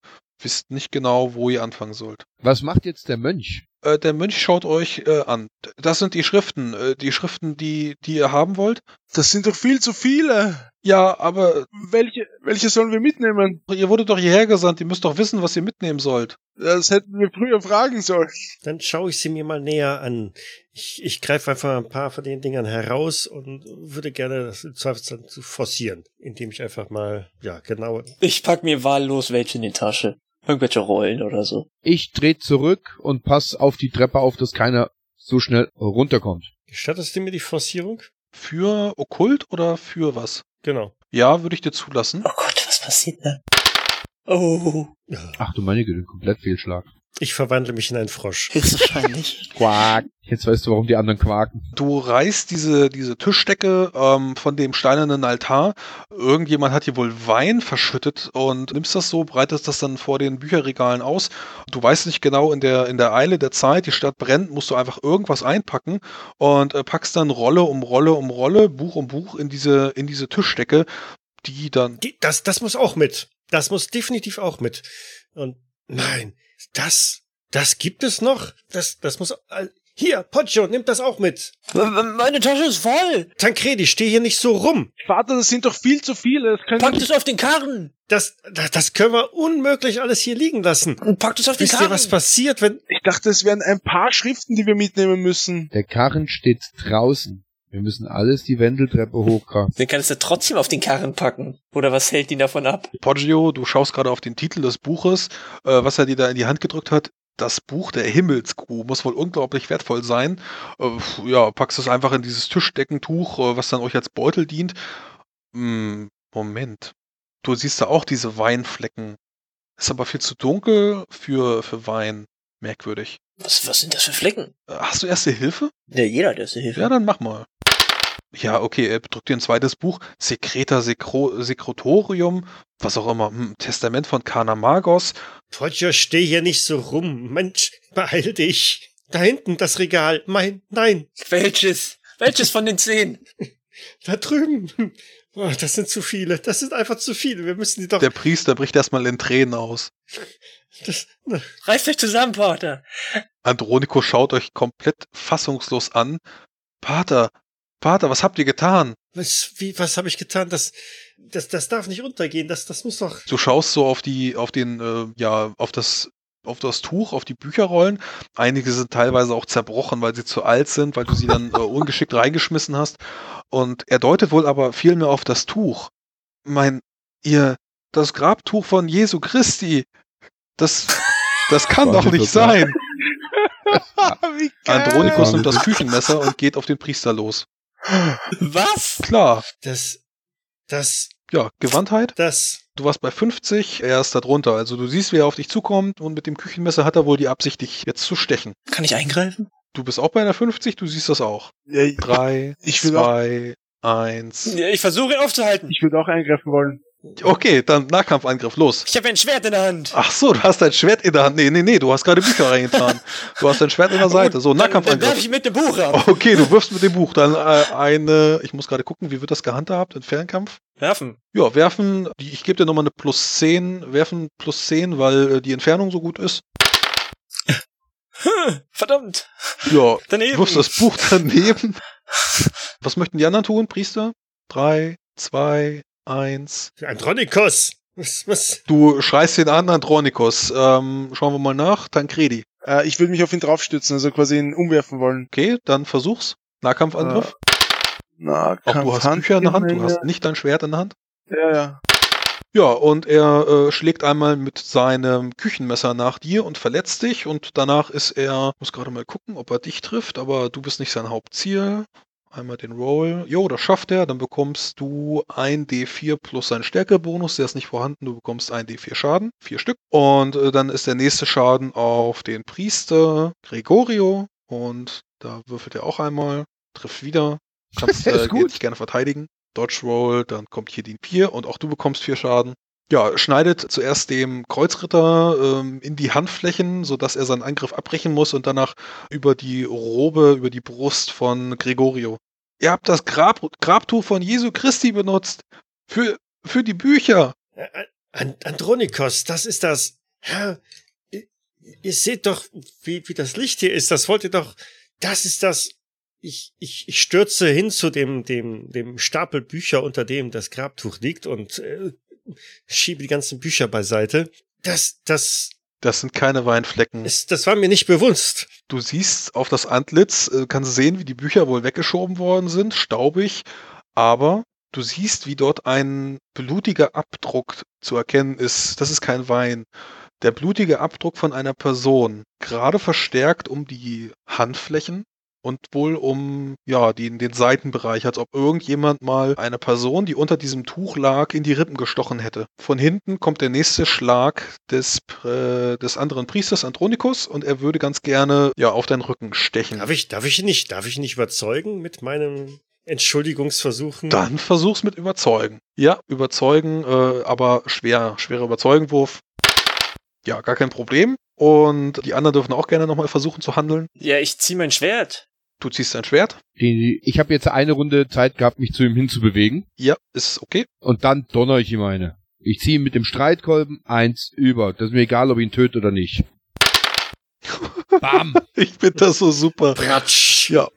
wisst nicht genau, wo ihr anfangen sollt. Was macht jetzt der Mönch? Äh, der Mönch schaut euch äh, an. Das sind die Schriften, äh, die Schriften, die, die ihr haben wollt. Das sind doch viel zu viele. Ja, aber welche, welche sollen wir mitnehmen? Ihr wurdet doch hierher gesandt, ihr müsst doch wissen, was ihr mitnehmen sollt. Das hätten wir früher fragen sollen. Dann schaue ich sie mir mal näher an. Ich, ich greife einfach ein paar von den Dingern heraus und würde gerne das im Zweifelsfall forcieren, indem ich einfach mal, ja, genau. Ich pack mir wahllos welche in die Tasche. Irgendwelche Rollen oder so. Ich dreh zurück und pass auf die Treppe auf, dass keiner so schnell runterkommt. Gestattest du mir die Forcierung? Für Okkult oder für was? Genau. Ja, würde ich dir zulassen. Oh Gott, was passiert da? Oh, Ach du meine Güte, komplett Fehlschlag. Ich verwandle mich in einen Frosch. Höchstwahrscheinlich. Quack. Jetzt weißt du, warum die anderen quaken. Du reißt diese, diese Tischdecke ähm, von dem steinernen Altar. Irgendjemand hat hier wohl Wein verschüttet und nimmst das so, breitest das dann vor den Bücherregalen aus. Du weißt nicht genau, in der, in der Eile der Zeit, die Stadt brennt, musst du einfach irgendwas einpacken und äh, packst dann Rolle um Rolle um Rolle, Buch um Buch in diese, in diese Tischdecke, die dann Die, das, das muss auch mit. Das muss definitiv auch mit. Und nein, das, das gibt es noch. Das, das muss. äh, Hier, Poggio, nimm das auch mit. meine Tasche ist voll. Tancredi, steh hier nicht so rum. Vater, das sind doch viel zu viele. Das Packt es auf den Karren. Das, das, das können wir unmöglich alles hier liegen lassen. Und packt es auf den Wisst ihr, Karren. was passiert, wenn. ich dachte, es wären ein paar Schriften, die wir mitnehmen müssen. Der Karren steht draußen. Wir müssen alles die Wendeltreppe hochkramen. Den kannst du trotzdem auf den Karren packen. Oder was hält ihn davon ab? Poggio, du schaust gerade auf den Titel des Buches, äh, was er dir da in die Hand gedrückt hat. Das Buch der Himmelskuh muss wohl unglaublich wertvoll sein. Äh, ja, packst es einfach in dieses Tischdeckentuch, äh, was dann euch als Beutel dient. Hm, Moment. Du siehst da auch diese Weinflecken. Ist aber viel zu dunkel für, für Wein. Merkwürdig. Was, was sind das für Flecken? Äh, Hast du erste Hilfe? Ja, jeder hat erste Hilfe. Ja, dann mach mal. Ja, okay, er drückt dir ein zweites Buch. Secreta Secro Secretorium, was auch immer. Hm, Testament von Kana Magos. Poggio, steh hier nicht so rum. Mensch, beeil dich. Da hinten das Regal. Mein, nein, Welches? Welches von den zehn? da drüben. Oh, das sind zu viele. Das sind einfach zu viele. Wir müssen die doch. Der Priester bricht erstmal in Tränen aus. Das, Reißt euch zusammen, Pater. Androniko schaut euch komplett fassungslos an. Pater, Pater, was habt ihr getan? was, wie, was habe ich getan? Das, das, das darf nicht untergehen. Das, das muss doch. Du schaust so auf die, auf den, äh, ja, auf das, auf das Tuch, auf die Bücherrollen. Einige sind teilweise auch zerbrochen, weil sie zu alt sind, weil du sie dann äh, ungeschickt reingeschmissen hast. Und er deutet wohl aber viel mehr auf das Tuch. Mein, ihr, das Grabtuch von Jesu Christi. Das, das kann doch nicht sein. Andronikus nimmt das Küchenmesser und geht auf den Priester los. Was? Klar, Das, das, ja, Gewandtheit. das. Du warst bei 50, er ist da drunter. Also du siehst, wie er auf dich zukommt und mit dem Küchenmesser hat er wohl die Absicht, dich jetzt zu stechen. Kann ich eingreifen? Du bist auch bei einer 50, du siehst das auch. Ja, ich- Drei, Ich will auch- zwei, eins. Ja, ich versuche ihn aufzuhalten. ich würde auch eingreifen wollen. Okay, dann Nahkampfangriff, los. Ich habe ein Schwert in der Hand. Ach so, du hast dein Schwert in der Hand. Nee, nee, nee, du hast gerade Bücher reingetan. Du hast dein Schwert in der Seite. So, Dann, dann werf Nahkampfangriff. ich mit dem Buch ab. Okay, du wirfst mit dem Buch. Dann äh, eine, ich muss gerade gucken, wie wird das gehandhabt in Fernkampf? Werfen. Ja, werfen, ich gebe dir nochmal eine plus 10, werfen plus 10, weil äh, die Entfernung so gut ist. Verdammt. Ja, Daneben. Du wirfst das Buch daneben. Was möchten die anderen tun, Priester? Drei, zwei, eins. Andronikos. Was, was? Du schreist den an, Andronikos. Ähm, schauen wir mal nach. Tancredi. Äh, ich würde mich auf ihn draufstützen, also quasi ihn umwerfen wollen. Okay, dann versuch's. Nahkampfangriff. Na, Auch du hast Bücher in der Hand, du hast nicht dein Schwert in der Hand. Ja, ja. Ja, und er äh, schlägt einmal mit seinem Küchenmesser nach dir und verletzt dich und danach ist er, muss gerade mal gucken, ob er dich trifft, aber du bist nicht sein Hauptziel. Einmal den Roll. Jo, das schafft er. Dann bekommst du ein D4 plus seinen Stärkebonus. Der ist nicht vorhanden. Du bekommst ein D4 Schaden. Vier Stück. Und äh, dann ist der nächste Schaden auf den Priester Gregorio. Und da würfelt er auch einmal. Trifft wieder. Kannst äh, dich gerne verteidigen. Dodge Roll. Dann kommt hier die 4. Und auch du bekommst vier Schaden. Ja, schneidet zuerst dem Kreuzritter ähm, in die Handflächen, sodass er seinen Angriff abbrechen muss und danach über die Robe, über die Brust von Gregorio. Ihr habt das Grab, Grabtuch von Jesu Christi benutzt. Für, für die Bücher. An Andronikos, das ist das. Herr, ihr, ihr seht doch, wie, wie das Licht hier ist. Das wollt ihr doch. Das ist das. Ich, ich, ich stürze hin zu dem, dem, dem Stapel Bücher, unter dem das Grabtuch liegt und äh, schiebe die ganzen Bücher beiseite. Das, das, Das sind keine Weinflecken. ist, das war mir nicht bewusst. Du siehst auf das Antlitz, äh, kannst sehen, wie die Bücher wohl weggeschoben worden sind, staubig, aber du siehst, wie dort ein blutiger Abdruck zu erkennen ist. Das ist kein Wein. Der blutige Abdruck von einer Person, gerade verstärkt um die Handflächen und wohl um ja die, den Seitenbereich, als ob irgendjemand mal eine Person, die unter diesem Tuch lag, in die Rippen gestochen hätte. Von hinten kommt der nächste Schlag des, äh, des anderen Priesters Andronikus und er würde ganz gerne ja auf deinen Rücken stechen. Darf ich, darf ich ihn nicht, darf ich nicht überzeugen mit meinem Entschuldigungsversuchen? Dann versuch's mit überzeugen. Ja, überzeugen, äh, aber schwer, schwerer Überzeugenwurf. Ja, gar kein Problem. Und die anderen dürfen auch gerne nochmal versuchen zu handeln. Ja, ich zieh mein Schwert. Du ziehst dein Schwert. Ich habe jetzt eine Runde Zeit gehabt, mich zu ihm hinzubewegen. Ja, ist okay. Und dann donner ich ihm eine. Ich ziehe ihm mit dem Streitkolben eins über. Das ist mir egal, ob ich ihn töte oder nicht. Bam! Ich finde das so super. Ratsch. Ja,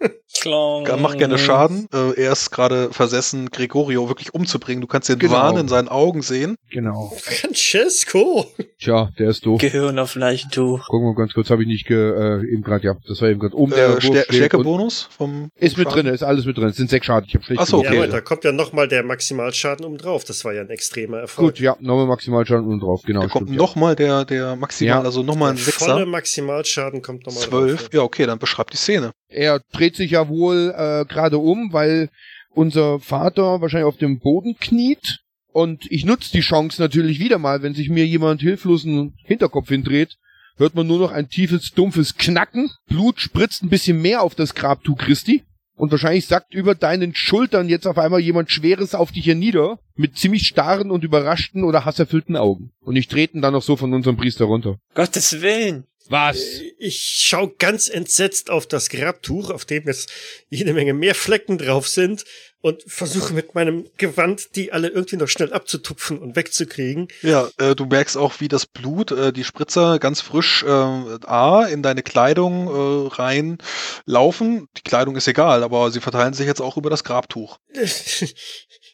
Klong. mach gerne Schaden. Äh, er ist gerade versessen, Gregorio wirklich umzubringen. Du kannst den Genau. Wahn in seinen Augen sehen. Genau. Francesco! Tja, der ist doof. Gehirn auf Leichentuch. Gucken wir ganz kurz, habe ich nicht ge, äh, eben gerade, ja, das war eben gerade oben Äh, der Stär Stärkebonus vom Ist mit Schaden? drin, ist alles mit drin. Es sind sechs Schaden. Ich habe schlecht Ach so, gewürfelt. okay. Ja, aber da kommt ja nochmal der Maximalschaden um drauf. Das war ja ein extremer Erfolg. Gut, ja, nochmal Maximalschaden unten drauf, genau. Da kommt stimmt, nochmal der, der Maximal, Ja. also nochmal ein der volle Sechser. Maximalschaden kommt nochmal Zwölf. drauf. Ja, okay, dann beschreib die Szene. Er dreht sich ja wohl äh, gerade um, weil unser Vater wahrscheinlich auf dem Boden kniet. Und ich nutze die Chance natürlich wieder mal, wenn sich mir jemand hilflos einen Hinterkopf hindreht, hört man nur noch ein tiefes, dumpfes Knacken. Blut spritzt ein bisschen mehr auf das Grabtuch Christi. Und wahrscheinlich sackt über deinen Schultern jetzt auf einmal jemand Schweres auf dich hernieder, mit ziemlich starren und überraschten oder hasserfüllten Augen. Und ich treten dann noch so von unserem Priester runter. Gottes Willen. Was? Ich schaue ganz entsetzt auf das Grabtuch, auf dem jetzt jede Menge mehr Flecken drauf sind und versuche mit meinem Gewand, die alle irgendwie noch schnell abzutupfen und wegzukriegen. Ja, äh, du merkst auch, wie das Blut, äh, die Spritzer ganz frisch äh, A, in deine Kleidung äh, rein laufen. Die Kleidung ist egal, aber sie verteilen sich jetzt auch über das Grabtuch.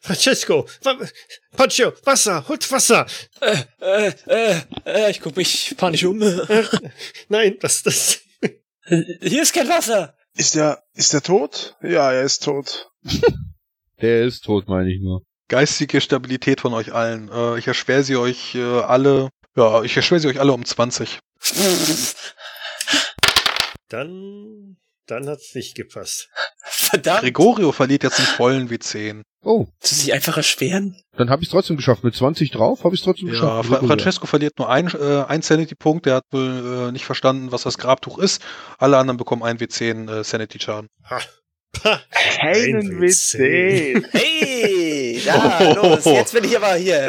Francesco, Pancho, Wasser, holt Wasser. Äh, äh, äh, äh, ich guck mich panisch um. Nein, das, das. Hier ist kein Wasser. Ist der, ist der tot? Ja, er ist tot. Der ist tot, meine ich nur. Geistige Stabilität von euch allen. Äh, ich erschwere sie euch äh, alle, ja, ich erschwere sie euch alle um 20. Dann, dann hat's nicht gepasst. Verdammt. Gregorio verliert jetzt einen vollen W10. Oh, Zu sich einfach erschweren? dann habe ich es trotzdem geschafft. Mit 20 drauf habe ich es trotzdem Ja, geschafft. Fra Francesco verliert nur ein, äh, ein Sanity-Punkt. Der hat wohl äh, nicht verstanden, was das Grabtuch ist. Alle anderen bekommen ein W10 äh, Sanity-Schaden. Ha. Ha. Keinen WC. WC. Hey, da, los, jetzt bin ich aber hier.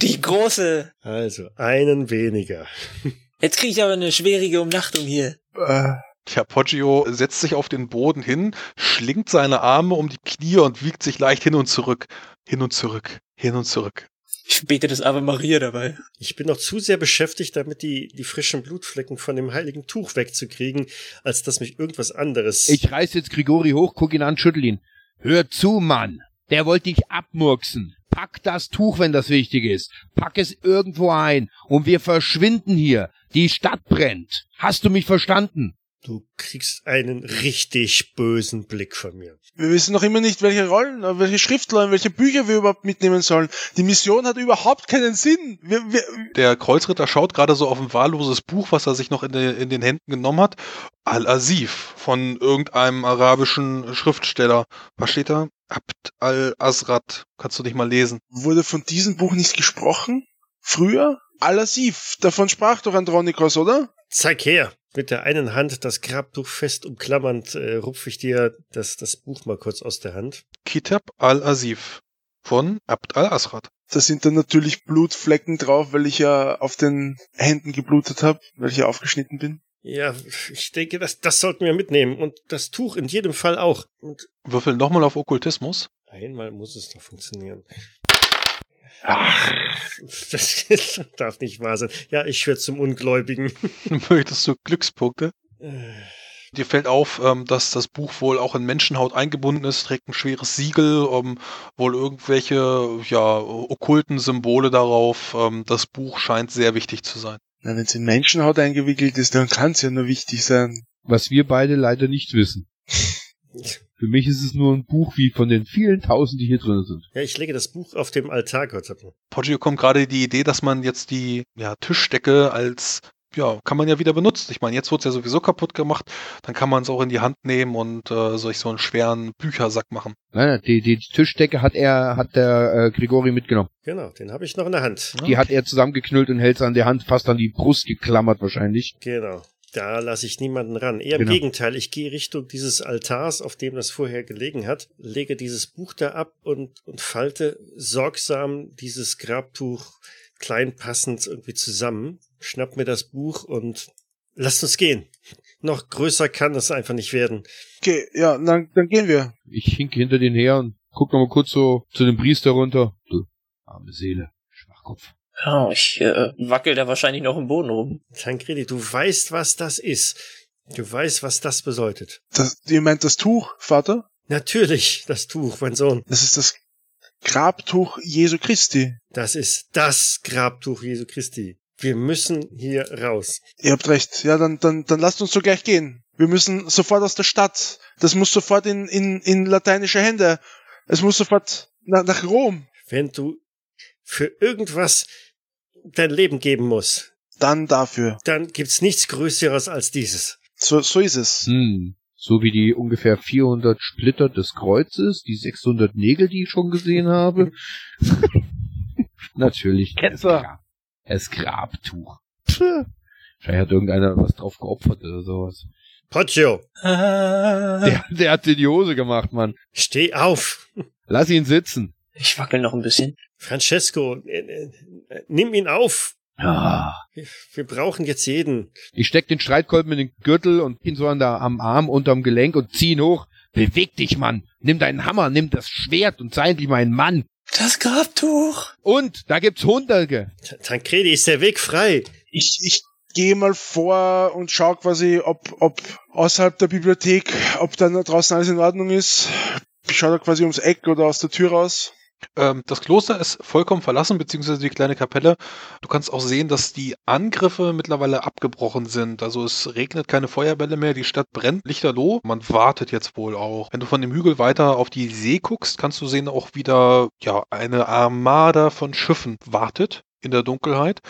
Die große. Also, einen weniger. Jetzt kriege ich aber eine schwierige Umnachtung hier. Äh, Tja, Poggio setzt sich auf den Boden hin, schlingt seine Arme um die Knie und wiegt sich leicht hin und zurück. Hin und zurück. Hin und zurück. Ich bete das Ave Maria dabei. Ich bin noch zu sehr beschäftigt, damit die, die frischen Blutflecken von dem heiligen Tuch wegzukriegen, als dass mich irgendwas anderes. Ich reiß jetzt Grigori hoch, guck ihn an, schüttel ihn. Hör zu, Mann. Der wollte dich abmurksen. Pack das Tuch, wenn das wichtig ist. Pack es irgendwo ein. Und wir verschwinden hier. Die Stadt brennt. Hast du mich verstanden? Du kriegst einen richtig bösen Blick von mir. wir wissen noch immer nicht, welche Rollen, äh, welche Schriftrollen, welche Bücher wir überhaupt mitnehmen sollen. Die Mission hat überhaupt keinen Sinn. Wir, wir, Der Kreuzritter schaut gerade so auf ein wahlloses Buch, was er sich noch in, de, in den Händen genommen hat. Al-Asif von irgendeinem arabischen Schriftsteller. Was steht da? Abd al-Asrat. Kannst du nicht mal lesen. wurde von diesem Buch nicht gesprochen? Früher? Al-Asif, davon sprach doch Andronikos, oder? Zeig her! Mit der einen Hand das Grabtuch fest umklammernd, äh, rupf ich dir das, das Buch mal kurz aus der Hand. Kitab al-Asif von Abd al-Asrat. Da sind dann natürlich Blutflecken drauf, weil ich ja auf den Händen geblutet habe, weil ich ja aufgeschnitten bin. Ja, ich denke, das, das sollten wir mitnehmen. Und das Tuch in jedem Fall auch. Und Würfel nochmal auf Okkultismus. einmal muss es doch funktionieren. Ach, das darf nicht wahr sein. Ja, ich werde zum Ungläubigen. Möchtest du Glückspunkte? Äh, Dir fällt auf, ähm, dass das Buch wohl auch in Menschenhaut eingebunden ist, trägt ein schweres Siegel, ähm, wohl irgendwelche ja, okkulten Symbole darauf. Ähm, das Buch scheint sehr wichtig zu sein. Na, wenn es in Menschenhaut eingewickelt ist, dann kann es ja nur wichtig sein. Was wir beide leider nicht wissen. Für mich ist es nur ein Buch wie von den vielen tausend, die hier drin sind. Ja, ich lege das Buch auf dem Altar, Gott sei Dank. Poggio kommt gerade die Idee, dass man jetzt die ja, Tischdecke als ja, kann man ja wieder benutzen. Ich meine, jetzt wurde es ja sowieso kaputt gemacht, dann kann man es auch in die Hand nehmen und äh, solch so einen schweren Büchersack machen. Nein, nein, die, die Tischdecke hat er, hat der äh, Grigori mitgenommen. Genau, den habe ich noch in der Hand. Die hat er zusammengeknüllt und hält sie an der Hand fast an die Brust geklammert wahrscheinlich. Genau. Da lasse ich niemanden ran. Eher im Genau. Gegenteil, ich gehe Richtung dieses Altars, auf dem das vorher gelegen hat, lege dieses Buch da ab und, und falte sorgsam dieses Grabtuch klein passend irgendwie zusammen, schnapp mir das Buch und lasst uns gehen. Noch größer kann es einfach nicht werden. Okay, ja, dann, dann gehen wir. Ich hinke hinter den her und guck noch mal kurz so zu dem Priester runter. Du, arme Seele, Schwachkopf. Ja, ich äh, wackel da wahrscheinlich noch im Boden rum. Tancredi, du weißt, was das ist. Du weißt, was das bedeutet. Das, ihr meint das Tuch, Vater? Natürlich, das Tuch, mein Sohn. Das ist das Grabtuch Jesu Christi. Das ist das Grabtuch Jesu Christi. Wir müssen hier raus. Ihr habt recht. Ja, dann, dann, dann lasst uns so gleich gehen. Wir müssen sofort aus der Stadt. Das muss sofort in, in, in lateinische Hände. Es muss sofort nach, nach Rom. Wenn du für irgendwas dein Leben geben musst, Dann dafür. dann gibt's nichts Größeres als dieses. So, so ist es. Hm. So wie die ungefähr 400 Splitter des Kreuzes, die 600 Nägel, die ich schon gesehen habe. Natürlich. Grab, das Grabtuch. Pff. Wahrscheinlich hat irgendeiner was drauf geopfert oder sowas. Poggio, Der, der hat dir die Hose gemacht, Mann. steh auf. Lass ihn sitzen. Ich wackel noch ein bisschen. Francesco, äh, äh, nimm ihn auf. Ja. Wir, wir brauchen jetzt jeden. Ich steck den Streitkolben in den Gürtel und ihn so an der, am Arm unterm Gelenk und zieh ihn hoch. Beweg dich, Mann. Nimm deinen Hammer, nimm das Schwert und sei endlich mein Mann. Das Grabtuch. Und da gibt's Hunderte. Ta- Tancredi, ist der Weg frei. Ich, ich gehe mal vor und schaue quasi, ob, ob außerhalb der Bibliothek, ob dann da draußen alles in Ordnung ist. Ich schaue da quasi ums Eck oder aus der Tür raus. Ähm, das Kloster ist vollkommen verlassen, beziehungsweise die kleine Kapelle. Du kannst auch sehen, dass die Angriffe mittlerweile abgebrochen sind. Also es regnet keine Feuerbälle mehr, die Stadt brennt lichterloh. Man wartet jetzt wohl auch. Wenn du von dem Hügel weiter auf die See guckst, kannst du sehen, auch wieder ja eine Armada von Schiffen wartet in der Dunkelheit.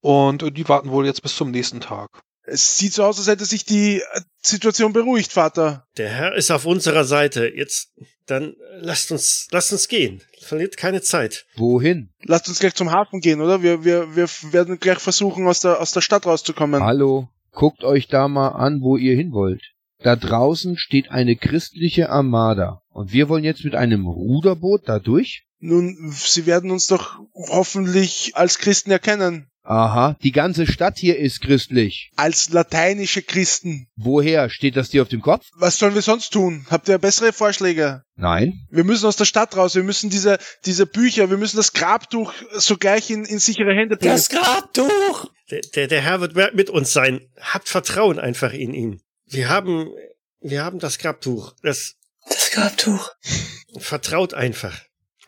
Und äh, die warten wohl jetzt bis zum nächsten Tag. Es sieht so aus, als hätte sich die äh, Situation beruhigt, Vater. Der Herr ist auf unserer Seite. Jetzt, dann lasst uns, lasst uns gehen. Verliert keine Zeit. Wohin? Lasst uns gleich zum Hafen gehen, oder? Wir, wir, wir werden gleich versuchen, aus der, aus der Stadt rauszukommen. Hallo, guckt euch da mal an, wo ihr hin wollt. Da draußen steht eine christliche Armada. Und wir wollen jetzt mit einem Ruderboot da durch? Nun, sie werden uns doch hoffentlich als Christen erkennen. Aha, die ganze Stadt hier ist christlich. Als lateinische Christen. Woher? Steht das dir auf dem Kopf? Was sollen wir sonst tun? Habt ihr bessere Vorschläge? Nein. Wir müssen aus der Stadt raus. Wir müssen diese, diese Bücher, wir müssen das Grabtuch sogleich in, in sichere Hände bringen. Das Grabtuch. Der, der, der Herr wird mit uns sein. Habt Vertrauen einfach in ihn. Wir haben, wir haben das Grabtuch. Das Das Grabtuch. vertraut einfach.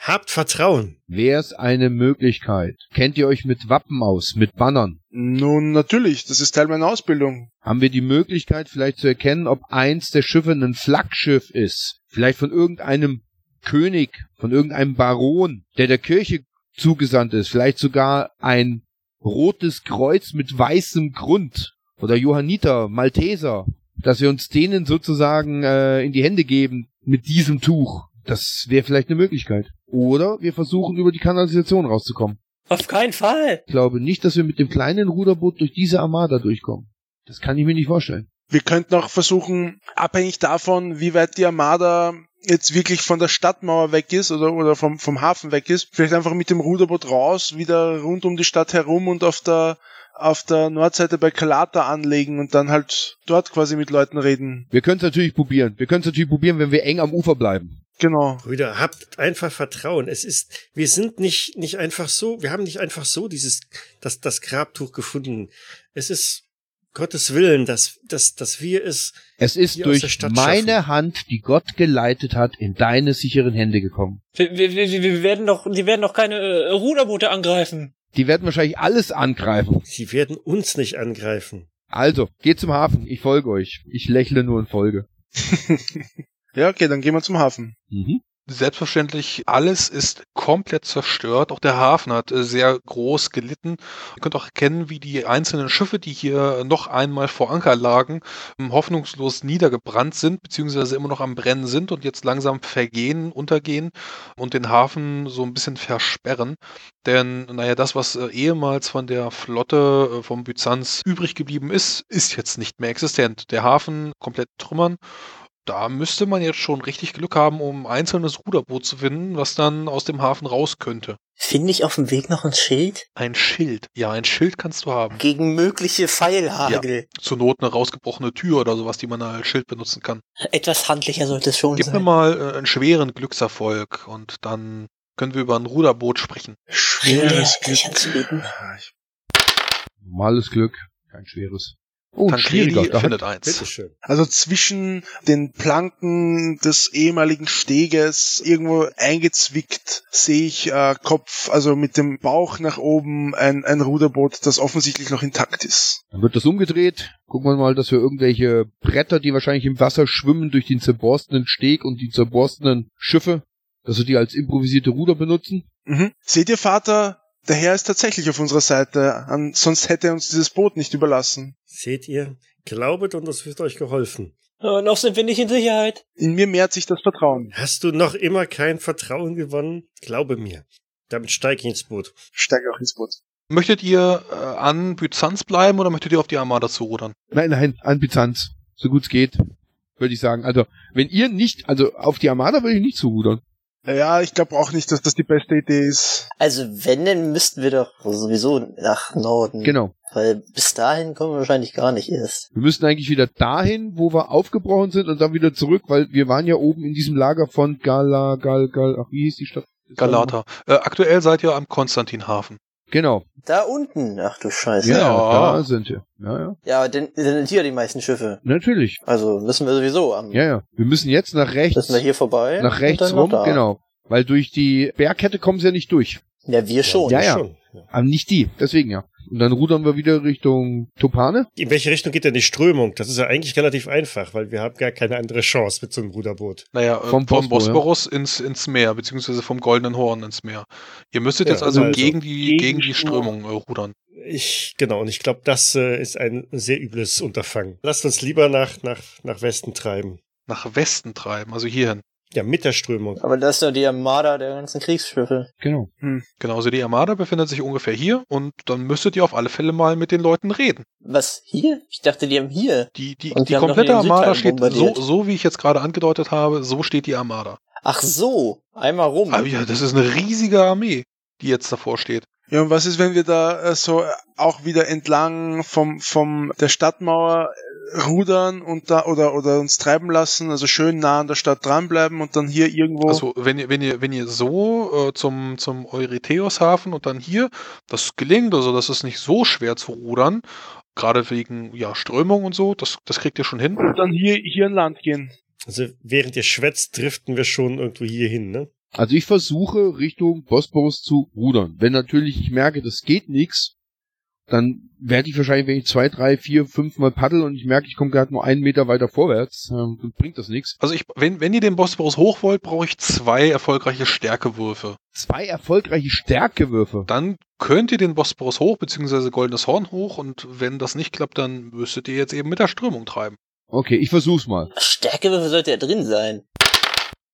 Habt Vertrauen. Wär's eine Möglichkeit? Kennt ihr euch mit Wappen aus, mit Bannern? Nun, natürlich. Das ist Teil meiner Ausbildung. Haben wir die Möglichkeit vielleicht zu erkennen, ob eins der Schiffe ein Flaggschiff ist? Vielleicht von irgendeinem König, von irgendeinem Baron, der der Kirche zugesandt ist. Vielleicht sogar ein rotes Kreuz mit weißem Grund. Oder Johanniter, Malteser. Dass wir uns denen sozusagen äh, in die Hände geben mit diesem Tuch. Das wäre vielleicht eine Möglichkeit. Oder wir versuchen über die Kanalisation rauszukommen. Auf keinen Fall. Ich glaube nicht, dass wir mit dem kleinen Ruderboot durch diese Armada durchkommen. Das kann ich mir nicht vorstellen. Wir könnten auch versuchen, abhängig davon, wie weit die Armada jetzt wirklich von der Stadtmauer weg ist oder, oder vom, vom Hafen weg ist, vielleicht einfach mit dem Ruderboot raus, wieder rund um die Stadt herum und auf der, auf der Nordseite bei Calata anlegen und dann halt dort quasi mit Leuten reden. Wir können es natürlich probieren. Wir können es natürlich probieren, wenn wir eng am Ufer bleiben. Genau. Brüder, habt einfach Vertrauen. Es ist, wir sind nicht, nicht einfach so, wir haben nicht einfach so dieses, das, das Grabtuch gefunden. Es ist Gottes Willen, dass, dass, dass wir es, Es ist Hier aus der durch Stadt meine schaffen. Hand, die Gott geleitet hat, in deine sicheren Hände gekommen. Wir, wir, wir, wir werden doch, die werden doch keine äh, Ruderboote angreifen. Die werden wahrscheinlich alles angreifen. sie werden uns nicht angreifen. Also, geht zum Hafen. Ich folge euch. Ich lächle nur und folge. Ja, okay, dann gehen wir zum Hafen. Mhm. Selbstverständlich, alles ist komplett zerstört. Auch der Hafen hat äh, sehr groß gelitten. Ihr könnt auch erkennen, wie die einzelnen Schiffe, die hier noch einmal vor Anker lagen, ähm, hoffnungslos niedergebrannt sind, beziehungsweise immer noch am Brennen sind und jetzt langsam vergehen, untergehen und den Hafen so ein bisschen versperren. Denn, naja, das, was äh, ehemals von der Flotte äh, vom Byzanz übrig geblieben ist, ist jetzt nicht mehr existent. Der Hafen komplett trümmern da müsste man jetzt schon richtig Glück haben, um ein einzelnes Ruderboot zu finden, was dann aus dem Hafen raus könnte. Finde ich auf dem Weg noch ein Schild? Ein Schild. Ja, ein Schild kannst du haben. Gegen mögliche Pfeilhagel. Zur Not eine rausgebrochene Tür oder sowas, die man als Schild benutzen kann. Etwas handlicher sollte es schon Gib mir sein. mal äh, einen schweren Glückserfolg und dann können wir über ein Ruderboot sprechen. Schweres Ja, Glück. Normales Glück, kein schweres. Oh, ein schwieriger. Tancredi Da hat, findet eins. Also zwischen den Planken des ehemaligen Steges irgendwo eingezwickt sehe ich äh, Kopf, also mit dem Bauch nach oben ein, ein Ruderboot, das offensichtlich noch intakt ist. dann wird das umgedreht. Gucken wir mal, dass wir irgendwelche Bretter, die wahrscheinlich im Wasser schwimmen, durch den zerborstenen Steg und die zerborstenen Schiffe, dass wir die als improvisierte Ruder benutzen. Mhm. Seht ihr, Vater, der Herr ist tatsächlich auf unserer Seite, an, sonst hätte er uns dieses Boot nicht überlassen. Seht ihr? Glaubet und es wird euch geholfen. Aber noch sind wir nicht in Sicherheit. In mir mehrt sich das Vertrauen. Hast du noch immer kein Vertrauen gewonnen? Glaube mir. Damit steig ich ins Boot. Steige auch ins Boot. Möchtet ihr äh, an Byzanz bleiben oder möchtet ihr auf die Armada zurudern? Nein, nein, an Byzanz. So gut es geht. Würde ich sagen. Also, wenn ihr nicht, also auf die Armada würde ich nicht zurudern. Ja, ich glaube auch nicht, dass das die beste Idee ist. Also wenn, dann müssten wir doch sowieso nach Norden. Genau. Weil bis dahin kommen wir wahrscheinlich gar nicht erst. Wir müssen eigentlich wieder dahin, wo wir aufgebrochen sind und dann wieder zurück, weil wir waren ja oben in diesem Lager von Gala, Gal, Gal, ach, wie hieß die Stadt? Galata. Äh, aktuell seid ihr am Konstantinhafen. Genau. Da unten, ach du Scheiße. Ja, Ja. da sind wir. Ja, ja. Ja, denn denn sind hier die meisten Schiffe. Natürlich. Also müssen wir sowieso am. Ja, ja. Wir müssen jetzt nach rechts. Müssen wir hier vorbei. nach rechts rum, da. genau. Weil durch die Bergkette kommen sie ja nicht durch. Ja, wir schon. Ja, ja. Schon. ja. Aber nicht die. Deswegen ja. Und dann rudern wir wieder Richtung Topane. In welche Richtung geht denn die Strömung? Das ist ja eigentlich relativ einfach, weil wir haben gar keine andere Chance mit so einem Ruderboot. Naja, äh, Vom vom, Bosporus, Bosporus ins, ins Meer, beziehungsweise vom Goldenen Horn ins Meer. Ihr müsstet Ja, jetzt also, also gegen die, gegen gegen die Strömung. Strömung äh, rudern. Ich, genau, und ich glaube, das äh, ist ein sehr übles Unterfangen. Lasst uns lieber nach, nach, nach Westen treiben. Nach Westen treiben, also hierhin. Ja, mit der Strömung. Aber das ist doch die Armada der ganzen Kriegsschiffe. Genau. Genauso die Armada befindet sich ungefähr hier und dann müsstet ihr auf alle Fälle mal mit den Leuten reden. Was, hier? Ich dachte, die haben hier. Die, die, die die komplette Armada steht so, so, wie ich jetzt gerade angedeutet habe, so steht die Armada. Ach so, einmal rum. Aber ja, das ist eine riesige Armee, die jetzt davor steht. Ja, und was ist, wenn wir da äh, so auch wieder entlang vom, vom der Stadtmauer rudern und da oder oder uns treiben lassen, also schön nah an der Stadt dranbleiben und dann hier irgendwo. Also wenn ihr, wenn ihr, wenn ihr so äh, zum, zum Eurytheus-Hafen und dann hier, das gelingt, also das ist nicht so schwer zu rudern, gerade wegen ja, Strömung und so, das, das kriegt ihr schon hin. und dann hier hier an Land gehen. Also während ihr schwätzt, driften wir schon irgendwo hier hin, ne? Also ich versuche Richtung Bosporus zu rudern. Wenn natürlich ich merke, das geht nix, dann werde ich wahrscheinlich, wenn ich zwei, drei, vier, fünf Mal paddel und ich merke, ich komme gerade nur einen Meter weiter vorwärts, ähm, dann bringt das nichts. Also ich, wenn, wenn ihr den Bosporus hoch wollt, brauche ich zwei erfolgreiche Stärkewürfe. Zwei erfolgreiche Stärkewürfe. Dann könnt ihr den Bosporus hoch, beziehungsweise Goldenes Horn hoch und wenn das nicht klappt, dann müsstet ihr jetzt eben mit der Strömung treiben. Okay, ich versuch's mal. Stärkewürfel sollte ja drin sein.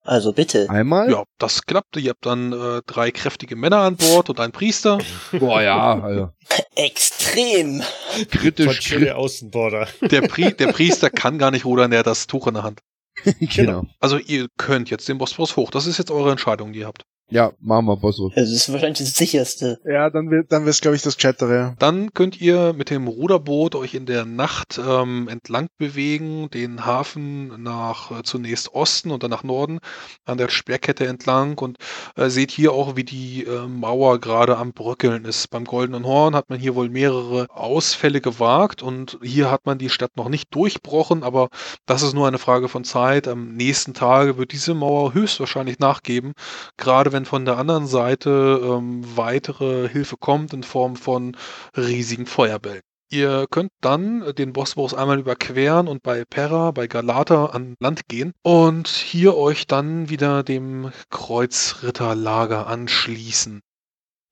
Also bitte. Einmal. Ja, das klappt. Ihr habt dann äh, drei kräftige Männer an Bord und einen Priester. Boah, ja, also, Extrem. Kritisch, Chile kritisch. Außenborder. Der, Pri der Priester kann gar nicht rudern, der hat das Tuch in der Hand. genau. Also ihr könnt jetzt den Bosporus hoch. Das ist jetzt eure Entscheidung, die ihr habt. Ja, machen wir Bosporus. Das ist wahrscheinlich das sicherste. Ja, dann wird dann wird's glaube ich das Gescheitere. Dann könnt ihr mit dem Ruderboot euch in der Nacht ähm, entlang bewegen, den Hafen nach äh, zunächst Osten und dann nach Norden an der Sperrkette entlang und äh, seht hier auch, wie die äh, Mauer gerade am Bröckeln ist. Beim Goldenen Horn hat man hier wohl mehrere Ausfälle gewagt und hier hat man die Stadt noch nicht durchbrochen, aber das ist nur eine Frage von Zeit. Am nächsten Tage wird diese Mauer höchstwahrscheinlich nachgeben, gerade wenn von der anderen Seite ähm, weitere Hilfe kommt in Form von riesigen Feuerbällen. Ihr könnt dann den Bosporus einmal überqueren und bei Pera, bei Galata an Land gehen und hier euch dann wieder dem Kreuzritterlager anschließen.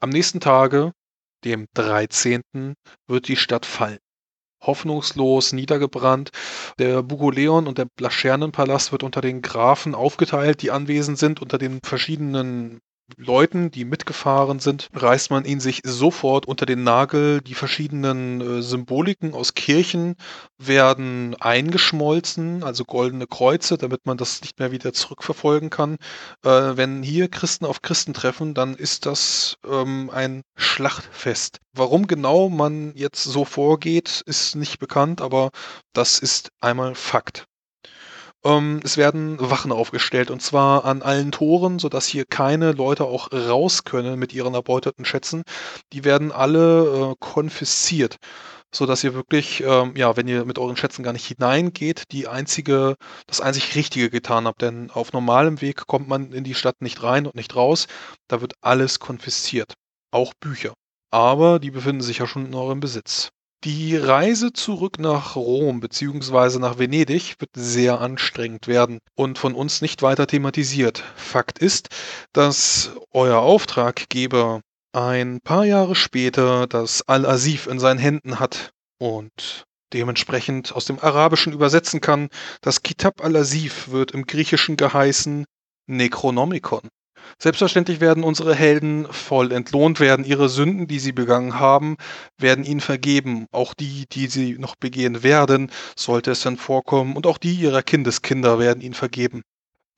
Am nächsten Tage, dem 13., wird die Stadt fallen. Hoffnungslos niedergebrannt. Der Bugoleon und der Blaschernenpalast wird unter den Grafen aufgeteilt, die anwesend sind, unter den verschiedenen Leuten, die mitgefahren sind, reißt man ihn sich sofort unter den Nagel. Die verschiedenen äh, Symboliken aus Kirchen werden eingeschmolzen, also goldene Kreuze, damit man das nicht mehr wieder zurückverfolgen kann. Äh, wenn hier Christen auf Christen treffen, dann ist das ähm, ein Schlachtfest. Warum genau man jetzt so vorgeht, ist nicht bekannt, aber das ist einmal Fakt. Ähm, es werden Wachen aufgestellt und zwar an allen Toren, sodass hier keine Leute auch raus können mit ihren erbeuteten Schätzen. Die werden alle äh, konfisziert, sodass ihr wirklich, ähm, ja, wenn ihr mit euren Schätzen gar nicht hineingeht, die einzige, das einzig Richtige getan habt. Denn auf normalem Weg kommt man in die Stadt nicht rein und nicht raus. Da wird alles konfisziert. Auch Bücher. Aber die befinden sich ja schon in eurem Besitz. Die Reise zurück nach Rom bzw. nach Venedig wird sehr anstrengend werden und von uns nicht weiter thematisiert. Fakt ist, dass euer Auftraggeber ein paar Jahre später das Al-Asif in seinen Händen hat und dementsprechend aus dem Arabischen übersetzen kann. Das Kitab al-Asif wird im Griechischen geheißen Necronomicon. Selbstverständlich werden unsere Helden voll entlohnt werden. Ihre Sünden, die sie begangen haben, werden ihnen vergeben. Auch die, die sie noch begehen werden, sollte es dann vorkommen. Und auch die ihrer Kindeskinder werden ihnen vergeben.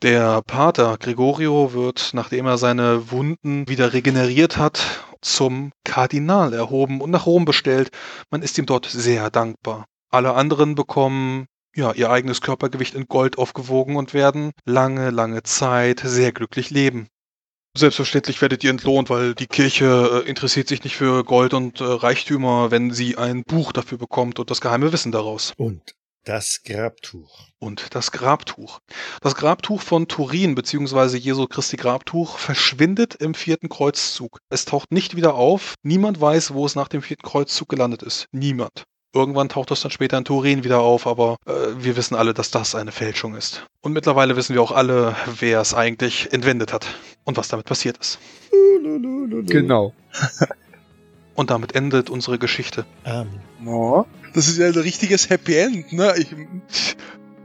Der Pater Gregorio wird, nachdem er seine Wunden wieder regeneriert hat, zum Kardinal erhoben und nach Rom bestellt. Man ist ihm dort sehr dankbar. Alle anderen bekommen ja, ihr eigenes Körpergewicht in Gold aufgewogen und werden lange, lange Zeit sehr glücklich leben. Selbstverständlich werdet ihr entlohnt, weil die Kirche äh, interessiert sich nicht für Gold und äh, Reichtümer, wenn sie ein Buch dafür bekommt und das geheime Wissen daraus. Und das Grabtuch. Und das Grabtuch. Das Grabtuch von Turin bzw. Jesu Christi Grabtuch verschwindet im vierten Kreuzzug. Es taucht nicht wieder auf. Niemand weiß, wo es nach dem vierten Kreuzzug gelandet ist. Niemand. Irgendwann taucht es dann später in Turin wieder auf, aber äh, wir wissen alle, dass das eine Fälschung ist. Und mittlerweile wissen wir auch alle, wer es eigentlich entwendet hat und was damit passiert ist. Genau. Und damit endet unsere Geschichte. Amen. Oh, das ist ja ein richtiges Happy End, ne? Ich,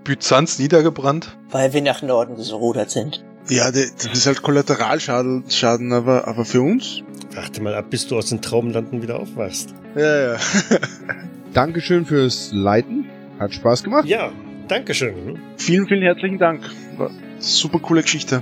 Byzanz niedergebrannt. Weil wir nach Norden gerudert sind. ja, das ist halt Kollateralschaden, Schaden, aber, aber für uns? Warte mal ab, bis du aus den Traumlanden wieder aufwachst. Ja, ja. Dankeschön fürs Leiten. Hat Spaß gemacht. Ja, Dankeschön. vielen, vielen herzlichen Dank. War super coole Geschichte.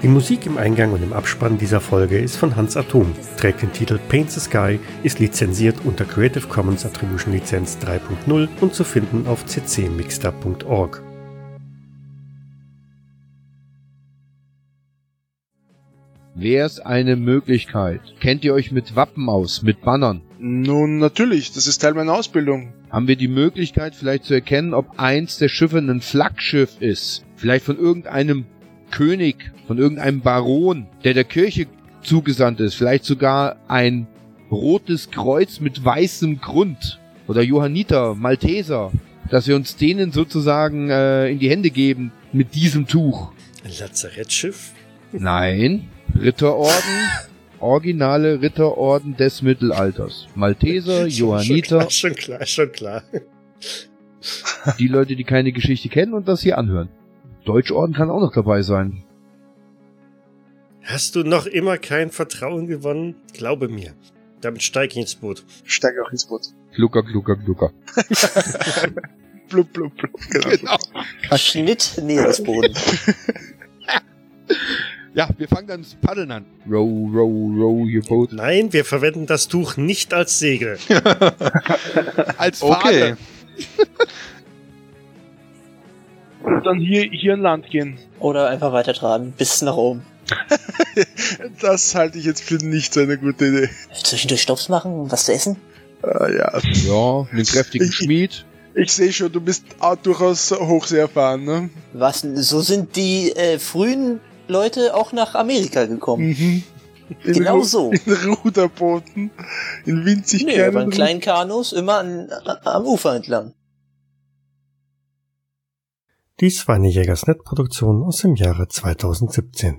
Die Musik im Eingang und im Abspann dieser Folge ist von Hans Atom, trägt den Titel Paint the Sky, ist lizenziert unter Creative Commons Attribution Lizenz 3.0 und zu finden auf ccmixter.org. Wär's eine Möglichkeit? Kennt ihr euch mit Wappen aus, mit Bannern? Nun, natürlich, das ist Teil meiner Ausbildung. Haben wir die Möglichkeit vielleicht zu erkennen, ob eins der Schiffe ein Flaggschiff ist? Vielleicht von irgendeinem König, von irgendeinem Baron, der der Kirche zugesandt ist. Vielleicht sogar ein rotes Kreuz mit weißem Grund. Oder Johanniter, Malteser. Dass wir uns denen sozusagen äh, in die Hände geben mit diesem Tuch. Ein Lazarettschiff? Nein. Ritterorden. Originale Ritterorden des Mittelalters. Malteser, Johanniter, Schon klar, schon klar, schon klar. die Leute, die keine Geschichte kennen und das hier anhören. Deutschorden kann auch noch dabei sein. Hast du noch immer kein Vertrauen gewonnen? Glaube mir. Damit steige ich ins Boot. Steig auch ins Boot. Glucker, glucker, glucker. Blub, blub, blub. Genau. Schnitt Meeresboden. Ja, wir fangen dann das Paddeln an. Row, row, row your boat. Nein, wir verwenden das Tuch nicht als Segel. Als Okay. Und dann hier, hier an Land gehen. Oder einfach weiter tragen, bis nach oben. Das halte ich jetzt für nicht so eine gute Idee. Zwischendurch Stops machen, was zu essen? Ah, ja. Ja, einen kräftigen Ich- Schmied. Ich sehe schon, du bist auch durchaus hochsee erfahren, ne? Was, so sind die äh, frühen Leute auch nach Amerika gekommen. Mhm. In Genau Ru- so. In Ruderbooten. In winzig Nee, kleinen in Ru- kleinen Kanus immer an, am Ufer entlang. Dies war eine Jägersnet-Produktion aus dem Jahre 2017.